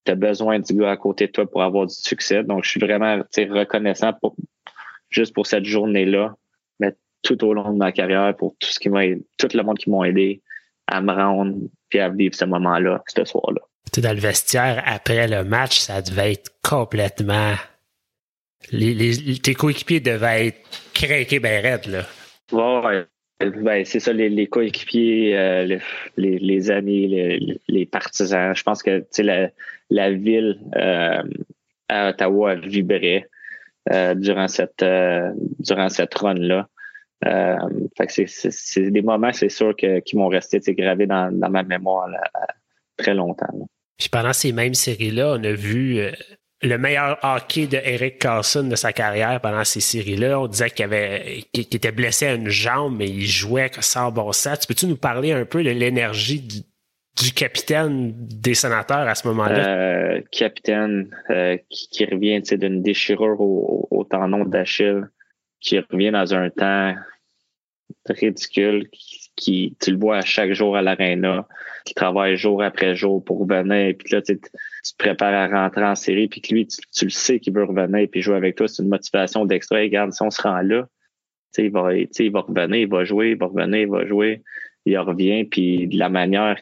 I: Tu as besoin du gars à côté de toi pour avoir du succès. Donc, je suis vraiment reconnaissant pour, juste pour cette journée-là, mais tout au long de ma carrière, pour tout ce qui m'a tout le monde qui m'a aidé à me rendre puis à vivre ce moment-là, ce soir-là.
B: Tu dans le vestiaire, après le match, ça devait être complètement. Les, les- tes coéquipiers devaient être craqués ben raides, là.
I: Ouais. Ben, c'est ça, les, les coéquipiers, euh, les, amis, les, les partisans. Je pense que tu sais, la, la ville euh, à Ottawa vibrait euh, durant cette euh, durant cette run-là. C'est, des moments, c'est sûr, que, qui m'ont resté gravés dans, dans ma mémoire très longtemps.
B: Puis pendant ces mêmes séries-là, on a vu le meilleur hockey de Eric Carlson de sa carrière pendant ces séries-là. On disait qu'il était blessé à une jambe, mais il jouait sans bon sens. Tu peux-tu nous parler un peu de l'énergie du, capitaine des sénateurs à ce moment-là?
I: Euh, capitaine euh, qui, qui revient d'une déchirure au, au tendon d'Achille, qui revient dans un temps ridicule, qui, qui- tu le vois à chaque jour à l'aréna, qui travaille jour après jour pour revenir, puis là, tu, te prépares à rentrer en série, puis que lui, tu, tu le sais qu'il veut revenir puis jouer avec toi, c'est une motivation d'extra. Regarde, si on se rend là, il va, il va revenir, il va jouer, il va revenir, il va jouer, il revient, puis de la manière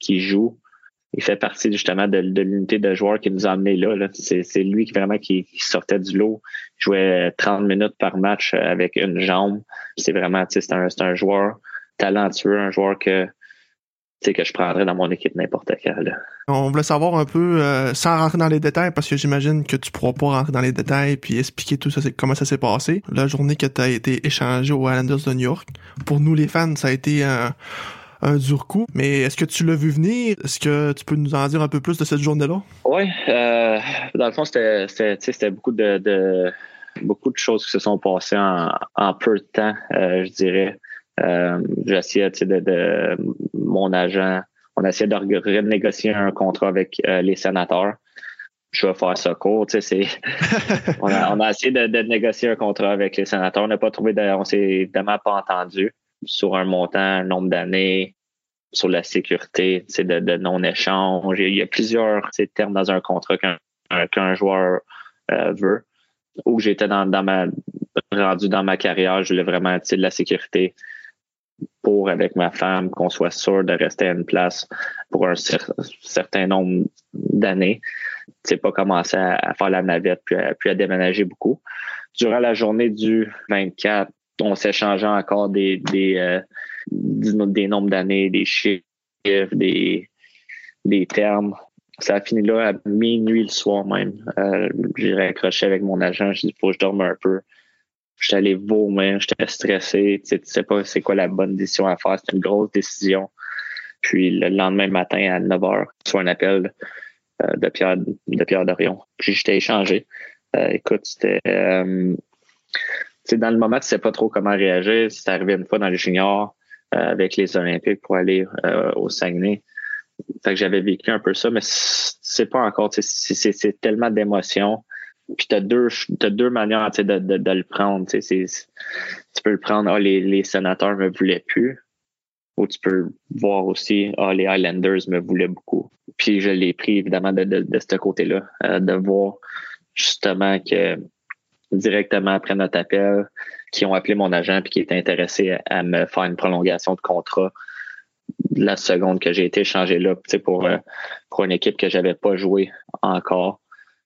I: qu'il joue, il fait partie justement de, l'unité de joueurs qui nous a amenés là. là. C'est, lui qui vraiment qui, sortait du lot. Jouait 30 minutes par match avec une jambe. C'est vraiment, c'est un, un joueur talentueux, un joueur que, que je prendrais dans mon équipe n'importe quand. Là.
C: On voulait savoir un peu, euh, sans rentrer dans les détails, parce que j'imagine que tu pourras pas rentrer dans les détails puis expliquer tout ça, c'est comment ça s'est passé. La journée que tu as été échangé aux Islanders de New York, pour nous les fans, ça a été un, un dur coup. Mais est-ce que tu l'as vu venir? Est-ce que tu peux nous en dire un peu plus de cette journée-là?
I: Oui, euh, dans le fond, c'était, beaucoup de, de beaucoup de choses qui se sont passées en, en peu de temps, euh, je dirais. Euh, j'essayais de mon agent, on essayait de renégocier un contrat avec euh, les sénateurs. je vais faire ça court. Tu sais, on, a, on a essayé de, de, négocier un contrat avec les sénateurs. On n'a pas trouvé, de, on s'est évidemment pas entendu sur un montant, un nombre d'années, sur la sécurité, tu sais, de, de non-échange. Il y a plusieurs termes dans un contrat qu'un, qu'un joueur euh, veut. Où j'étais dans, dans ma rendu dans ma carrière, je voulais vraiment de la sécurité pour avec ma femme, qu'on soit sûr de rester à une place pour un certain nombre d'années. C'est pas commencer à, faire la navette puis à, déménager beaucoup. Durant la journée du 24, on s'échangeait encore des, des, euh, des nombres d'années, des chiffres, des, des termes. Ça a fini là à minuit le soir même. Euh, j'ai raccroché avec mon agent, j'ai dit faut que je dorme un peu. J'étais allé vomir, j'étais stressé. Tu sais, sais pas c'est quoi la bonne décision à faire. C'était une grosse décision. Puis le lendemain matin à 9 h, sur un appel euh, de Pierre de Pierre Dorion. Puis j'étais échangé. Euh, écoute, c'était euh, dans le moment, tu sais pas trop comment réagir. C'est arrivé une fois dans les juniors euh, avec les Olympiques pour aller au Saguenay. Fait que j'avais vécu un peu ça, mais c'est pas encore, c'est tellement d'émotions. Puis t'as deux, as deux manières de, de, de, le prendre. Tu peux le prendre, ah, les, les sénateurs me voulaient plus. Ou tu peux voir aussi, ah, les Highlanders me voulaient beaucoup. Puis je l'ai pris évidemment de, de, de ce côté-là, euh, de voir justement que directement après notre appel, qui ont appelé mon agent puis qui étaient intéressés à me faire une prolongation de contrat la seconde que j'ai été échangé là pour, euh, pour une équipe que j'avais pas joué encore.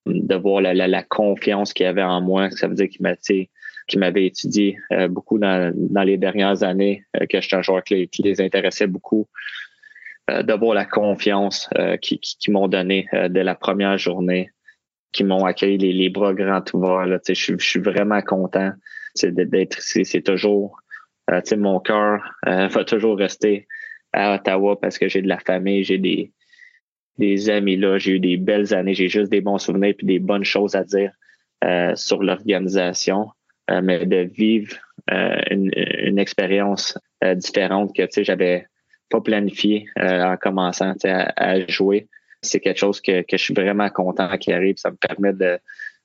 I: De voir la, la, confiance qu'il avait en moi, ça veut dire qu'il m'a m'avait étudié euh, beaucoup dans, dans les dernières années, euh, que j'étais un joueur qui, qui, les intéressait beaucoup. de voir la confiance qu'ils qui, m'ont donné de la première journée, qui m'ont accueilli les, les, bras grands ouverts. Je, suis vraiment content d'être ici. C'est toujours, euh, mon cœur euh, va toujours rester à Ottawa parce que j'ai de la famille, j'ai des, des amis là, j'ai eu des belles années, j'ai juste des bons souvenirs et des bonnes choses à dire euh, sur l'organisation. mais de vivre une, une, expérience différente que j'avais pas planifié en commençant à, à, jouer. C'est quelque chose que, que je suis vraiment content qui arrive. Ça me permet de,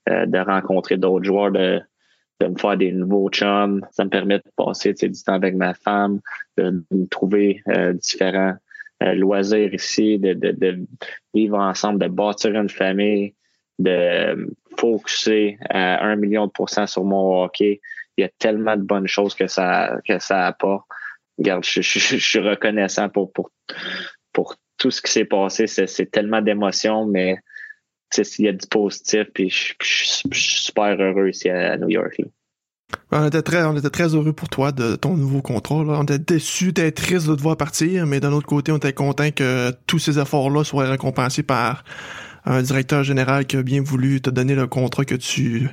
I: de rencontrer d'autres joueurs, de, de me faire des nouveaux chums. Ça me permet de passer du temps avec ma femme, de, me trouver euh, différents euh, loisirs ici, de, de, de, vivre ensemble, de bâtir une famille, de focuser à un million de pourcents sur mon hockey. Il y a tellement de bonnes choses que ça, que ça apporte. Regarde, je, je, suis reconnaissant pour, pour, pour tout ce qui s'est passé. C'est tellement d'émotions, mais il y a du positif, puis je, suis super heureux ici à, New York.
C: On était très, était heureux pour toi de ton nouveau contrat. On était déçus, t'es triste de te voir partir, mais d'un autre côté, on était content que tous ces efforts-là soient récompensés par un directeur général qui a bien voulu te donner le contrat que tu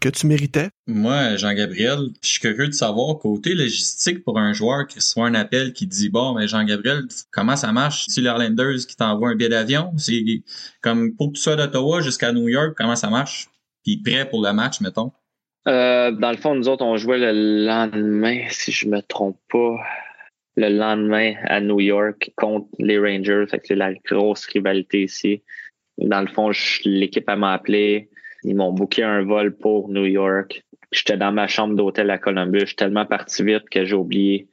C: que tu méritais?
J: Moi, Jean-Gabriel, je suis curieux de savoir, côté logistique pour un joueur qui reçoit un appel qui dit Bon, mais Jean-Gabriel, comment ça marche? C'est l'Airlanders qui t'envoie un billet d'avion? C'est comme pour que tu sois d'Ottawa jusqu'à New York, comment ça marche? Puis prêt pour le match, mettons?
I: Euh, dans le fond, nous autres, on jouait le lendemain, si je me trompe pas, le lendemain à New York contre les Rangers. Fait que c'est la grosse rivalité ici. Dans le fond, l'équipe m'a appelé. Ils m'ont booké un vol pour New York. J'étais dans ma chambre d'hôtel à Columbus. Je tellement parti vite que j'ai oublié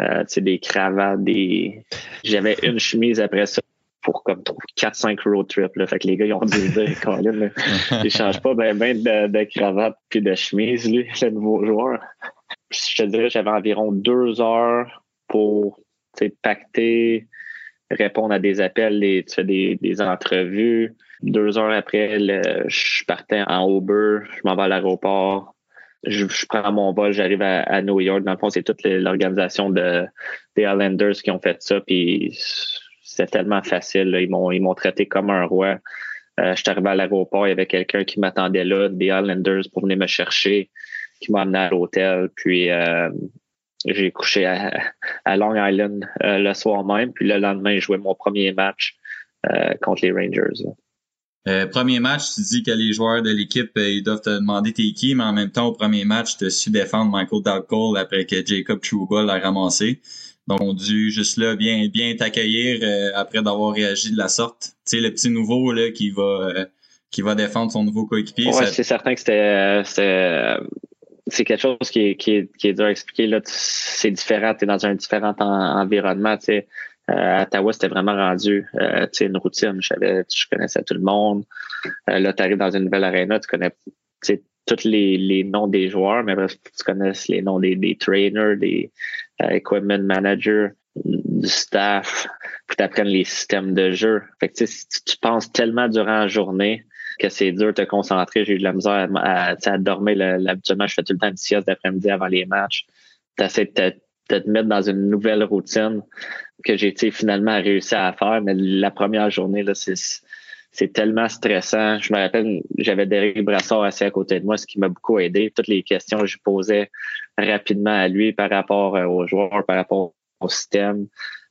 I: euh, des cravates, des. J'avais une chemise après ça pour comme 4-5 road trips. Là. Fait que les gars, ils ont dit Colin, il change pas ben, ben de, de cravate puis de chemise, lui, le nouveau joueur. Je te dirais, j'avais environ deux heures pour pacter, répondre à des appels, des, des, des entrevues, deux heures après, je partais en Uber, je m'en vais à l'aéroport, je, prends mon vol, j'arrive à, New York. Dans le fond, c'est toute l'organisation de, des Islanders qui ont fait ça, puis c'était tellement facile. Ils m'ont ils m'ont traité comme un roi. Euh, je suis arrivé à l'aéroport, il y avait quelqu'un qui m'attendait là, des Islanders, pour venir me chercher, qui m'a amené à l'hôtel. Puis euh, j'ai couché à, Long Island euh, le soir même. Puis le lendemain, je jouais mon premier match contre les Rangers.
J: Premier match, tu dis que les joueurs de l'équipe, ils doivent te demander t'es qui, mais en même temps, au premier match, tu as su défendre Michael Dalcole après que Jacob Trouba l'a ramassé. Donc, on dû juste là bien bien t'accueillir euh, après d'avoir réagi de la sorte. Tu sais, le petit nouveau là qui va qui va défendre son nouveau coéquipier.
I: Ouais,
J: ça-
I: c'est certain que c'était c'était c'est quelque chose qui est, qui est, qui est dur à expliquer. Là, c'est différent, tu es dans un différent en- environnement. Tu sais. Euh, à Ottawa, c'était vraiment rendu euh, tu sais, une routine. Je, savais, je connaissais tout le monde. Euh, là, tu arrives dans une nouvelle arena, tu connais tu sais, tous les, les noms des joueurs, mais bref, tu connais les noms des, des trainers, des euh, equipment managers, du staff, puis tu les systèmes de jeu. Fait que, sais, tu penses tellement durant la journée que c'est dur de te concentrer. J'ai eu de la misère à, à, à dormir. Le- le- Habituellement, je fais tout le temps une sieste d'après-midi avant les matchs. Tu essaies de te, de te mettre dans une nouvelle routine que j'ai finalement réussi à faire, mais la première journée, là, c'est c'est tellement stressant. Je me rappelle, j'avais Derek Brassard assis à côté de moi, ce qui m'a beaucoup aidé. Toutes les questions que je posais rapidement à lui par rapport euh, aux joueurs, par rapport au système.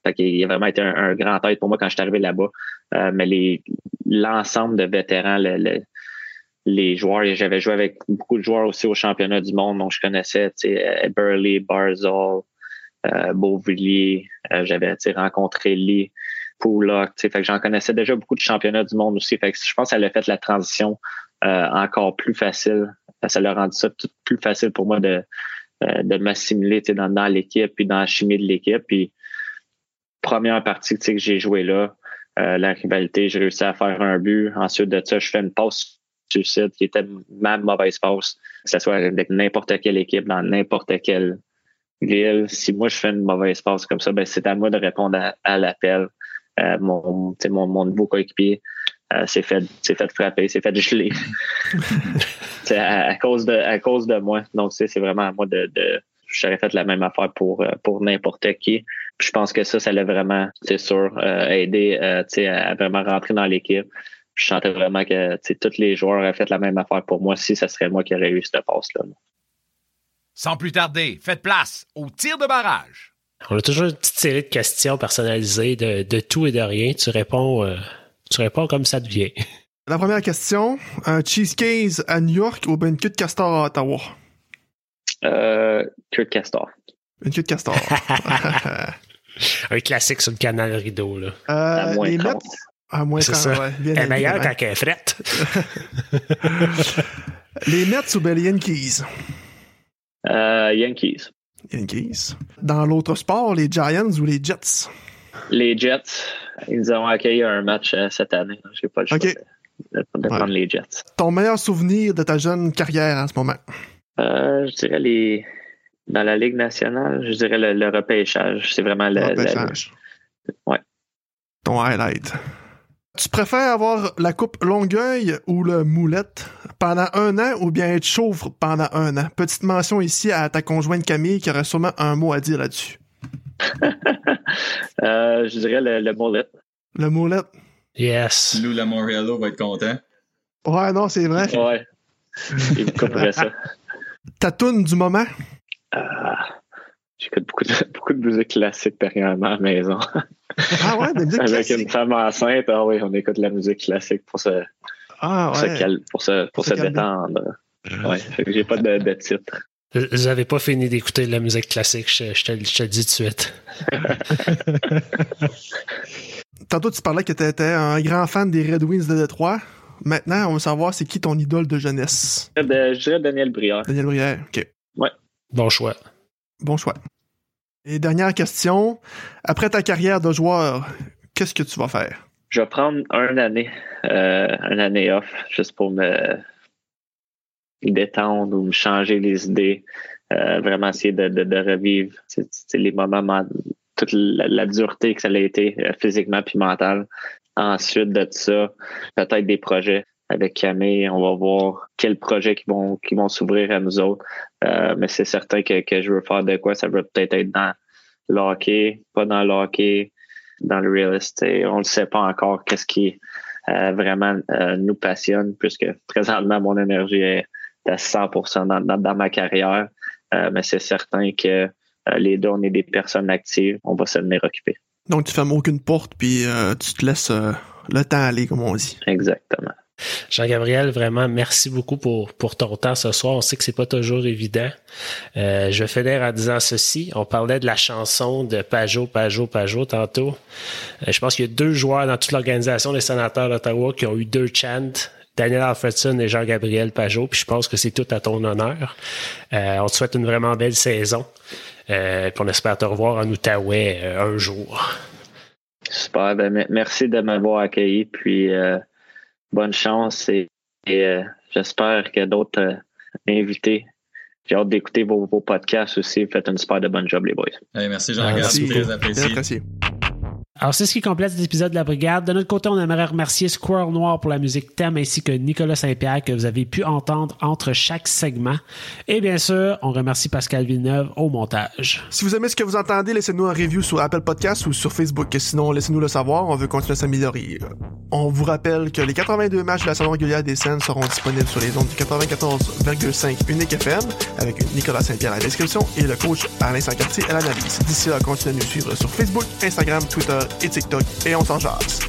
I: Fait qu'il a vraiment été un, grand aide pour moi quand je suis arrivé là-bas. Euh, mais l'ensemble de vétérans, le- le- les joueurs, j'avais joué avec beaucoup de joueurs aussi au championnat du monde, donc je connaissais euh, Burley, Barzal, euh, Beauvillier, euh, j'avais rencontré Lee, Poulock, fait que j'en connaissais déjà beaucoup de championnats du monde aussi. Fait que je pense que ça a fait la transition euh, encore plus facile. Ça l'a rendu ça tout plus facile pour moi de, de m'assimiler dans, l'équipe puis dans la chimie de l'équipe. Puis première partie que j'ai joué là, euh, la rivalité, j'ai réussi à faire un but. Ensuite de ça, je fais une passe suicide qui était ma mauvaise passe, que ce soit avec n'importe quelle équipe, dans n'importe quelle ville. Si moi je fais une mauvaise passe comme ça, ben c'est à moi de répondre à, l'appel. Euh, mon, mon, mon nouveau coéquipier euh, s'est fait, s'est fait frapper, s'est fait geler. c'est à, à cause de à cause de moi. Donc c'est vraiment à moi de, de j'aurais fait la même affaire pour euh, pour n'importe qui. Puis je pense que ça, ça l'a vraiment, c'est sûr, euh, aidé euh, tu sais, à vraiment rentrer dans l'équipe. Je sentais vraiment que tu sais, tous les joueurs auraient fait la même affaire pour moi si ça serait moi qui aurais eu cette passe-là.
A: Sans plus tarder, faites place au tir de barrage.
B: On a toujours une petite série de questions personnalisées de, de tout et de rien. Tu réponds, euh, tu réponds comme ça te vient.
C: La première question, un cheesecake à New York ou bien une queue de castor à Ottawa?
I: Euh, Kurt Castor.
C: Une queue de castor.
B: Un classique sur le canal rideau. Là.
I: À
C: Euh,
I: moins
C: les
I: 30.
C: Mets, à moins
B: C'est
C: 30,
B: ça.
C: ouais, bien
B: Elle est meilleure quand elle est frette.
C: Les Mets ou bien les Yankees?
I: Euh, Yankees.
C: Yankees. Dans l'autre sport, les Giants ou les Jets?
I: Les Jets, ils ont accueilli un match euh, cette année. J'ai pas le choix de, de- de
C: Ouais.
I: prendre les Jets.
C: Ton meilleur souvenir de ta jeune carrière en ce moment?
I: Euh, je dirais les dans la Ligue nationale, je dirais le, le repêchage. C'est vraiment le,
C: Repêchage.
I: Ouais.
C: Ton highlight. Tu préfères avoir la coupe Longueuil ou le Moulette pendant un an ou bien être chauve pendant un an? Petite mention ici à ta conjointe Camille qui aurait sûrement un mot à dire là-dessus.
I: Euh, je dirais le, le mullet.
C: Le Moulette.
B: Yes.
J: Lou Lamoriello va être content.
C: Ouais, non, c'est vrai.
I: Ouais. Il couperait ça.
C: Ta toune du moment?
I: Euh, J'écoute beaucoup de, beaucoup de musique classique dernièrement à la maison.
C: Ah ouais, de musique
I: Avec
C: classique.
I: une femme enceinte, ah oui, on écoute de la musique classique pour se,
C: Ah
I: pour se,
C: ouais.
I: cal- pour se, pour
C: se
I: détendre. Ouais, fait que j'ai pas de, de titre.
B: N'avez pas fini d'écouter de la musique classique, je, je te, je te le dis tout de suite.
C: Tantôt, tu parlais que tu étais un grand fan des Red Wings de Détroit. Maintenant, on veut savoir c'est qui ton idole de jeunesse?
I: De- je dirais Daniel Briard.
C: Daniel Brière. OK.
B: Bon choix.
C: Bon choix. Et dernière question. Après ta carrière de joueur, qu'est-ce que tu vas faire?
I: Je vais prendre une année, euh, une année off, juste pour me détendre ou changer les idées. Euh, vraiment essayer de, de, de revivre c'est- les moments, toute la, la dureté que ça a été euh, physiquement puis mental. Ensuite de ça, peut-être des projets avec Camille. On va voir quels projets qui vont qui vont s'ouvrir à nous autres. Euh, mais c'est certain que, que je veux faire de quoi. Ça va peut-être être dans le hockey, pas dans le hockey, dans le real estate. On ne sait pas encore qu'est-ce qui euh, vraiment euh, nous passionne, puisque présentement, mon énergie est à 100% dans, dans, dans ma carrière. Euh, mais c'est certain que euh, les deux, on est des personnes actives. On va se tenir occupés.
C: Donc, tu fermes aucune porte, puis euh, tu te laisses euh, le temps aller, comme on dit.
I: Exactement.
B: Jean-Gabriel, vraiment, merci beaucoup pour, pour ton temps ce soir. On sait que c'est pas toujours évident. Euh, je vais finir en disant ceci. On parlait de la chanson de Pajot, Pajot, Pajot tantôt. Euh, je pense qu'il y a deux joueurs dans toute l'organisation des sénateurs d'Ottawa qui ont eu deux chants Daniel Alfredson et Jean-Gabriel Pajot. Puis je pense que c'est tout à ton honneur. Euh, on te souhaite une vraiment belle saison. Euh, puis on espère te revoir en Outaouais euh, un jour.
I: Super. Ben, merci de m'avoir accueilli. Puis bonne chance et, j'espère que d'autres invités j'ai hâte d'écouter vos, podcasts aussi. Faites une super de bonne job, les boys.
J: merci, Jean-Gabriel. Très apprécié.
B: Alors, c'est ce qui complète cet épisode de la Brigade. De notre côté, on aimerait remercier Squirrel Noir pour la musique thème ainsi que Nicolas Saint-Pierre que vous avez pu entendre entre chaque segment. Et bien sûr, on remercie Pascal Villeneuve au montage.
C: Si vous aimez ce que vous entendez, laissez-nous un review sur Apple Podcasts ou sur Facebook. Sinon, laissez-nous le savoir. On veut continuer à s'améliorer. On vous rappelle que les 82 matchs de la saison régulière des scènes seront disponibles sur les ondes du 94,5 Unique FM avec Nicolas Saint-Pierre à la description et le coach Alain Sancartier à l'analyse. D'ici là, continuez à nous suivre sur Facebook, Instagram, Et TikTok et on s'en jase.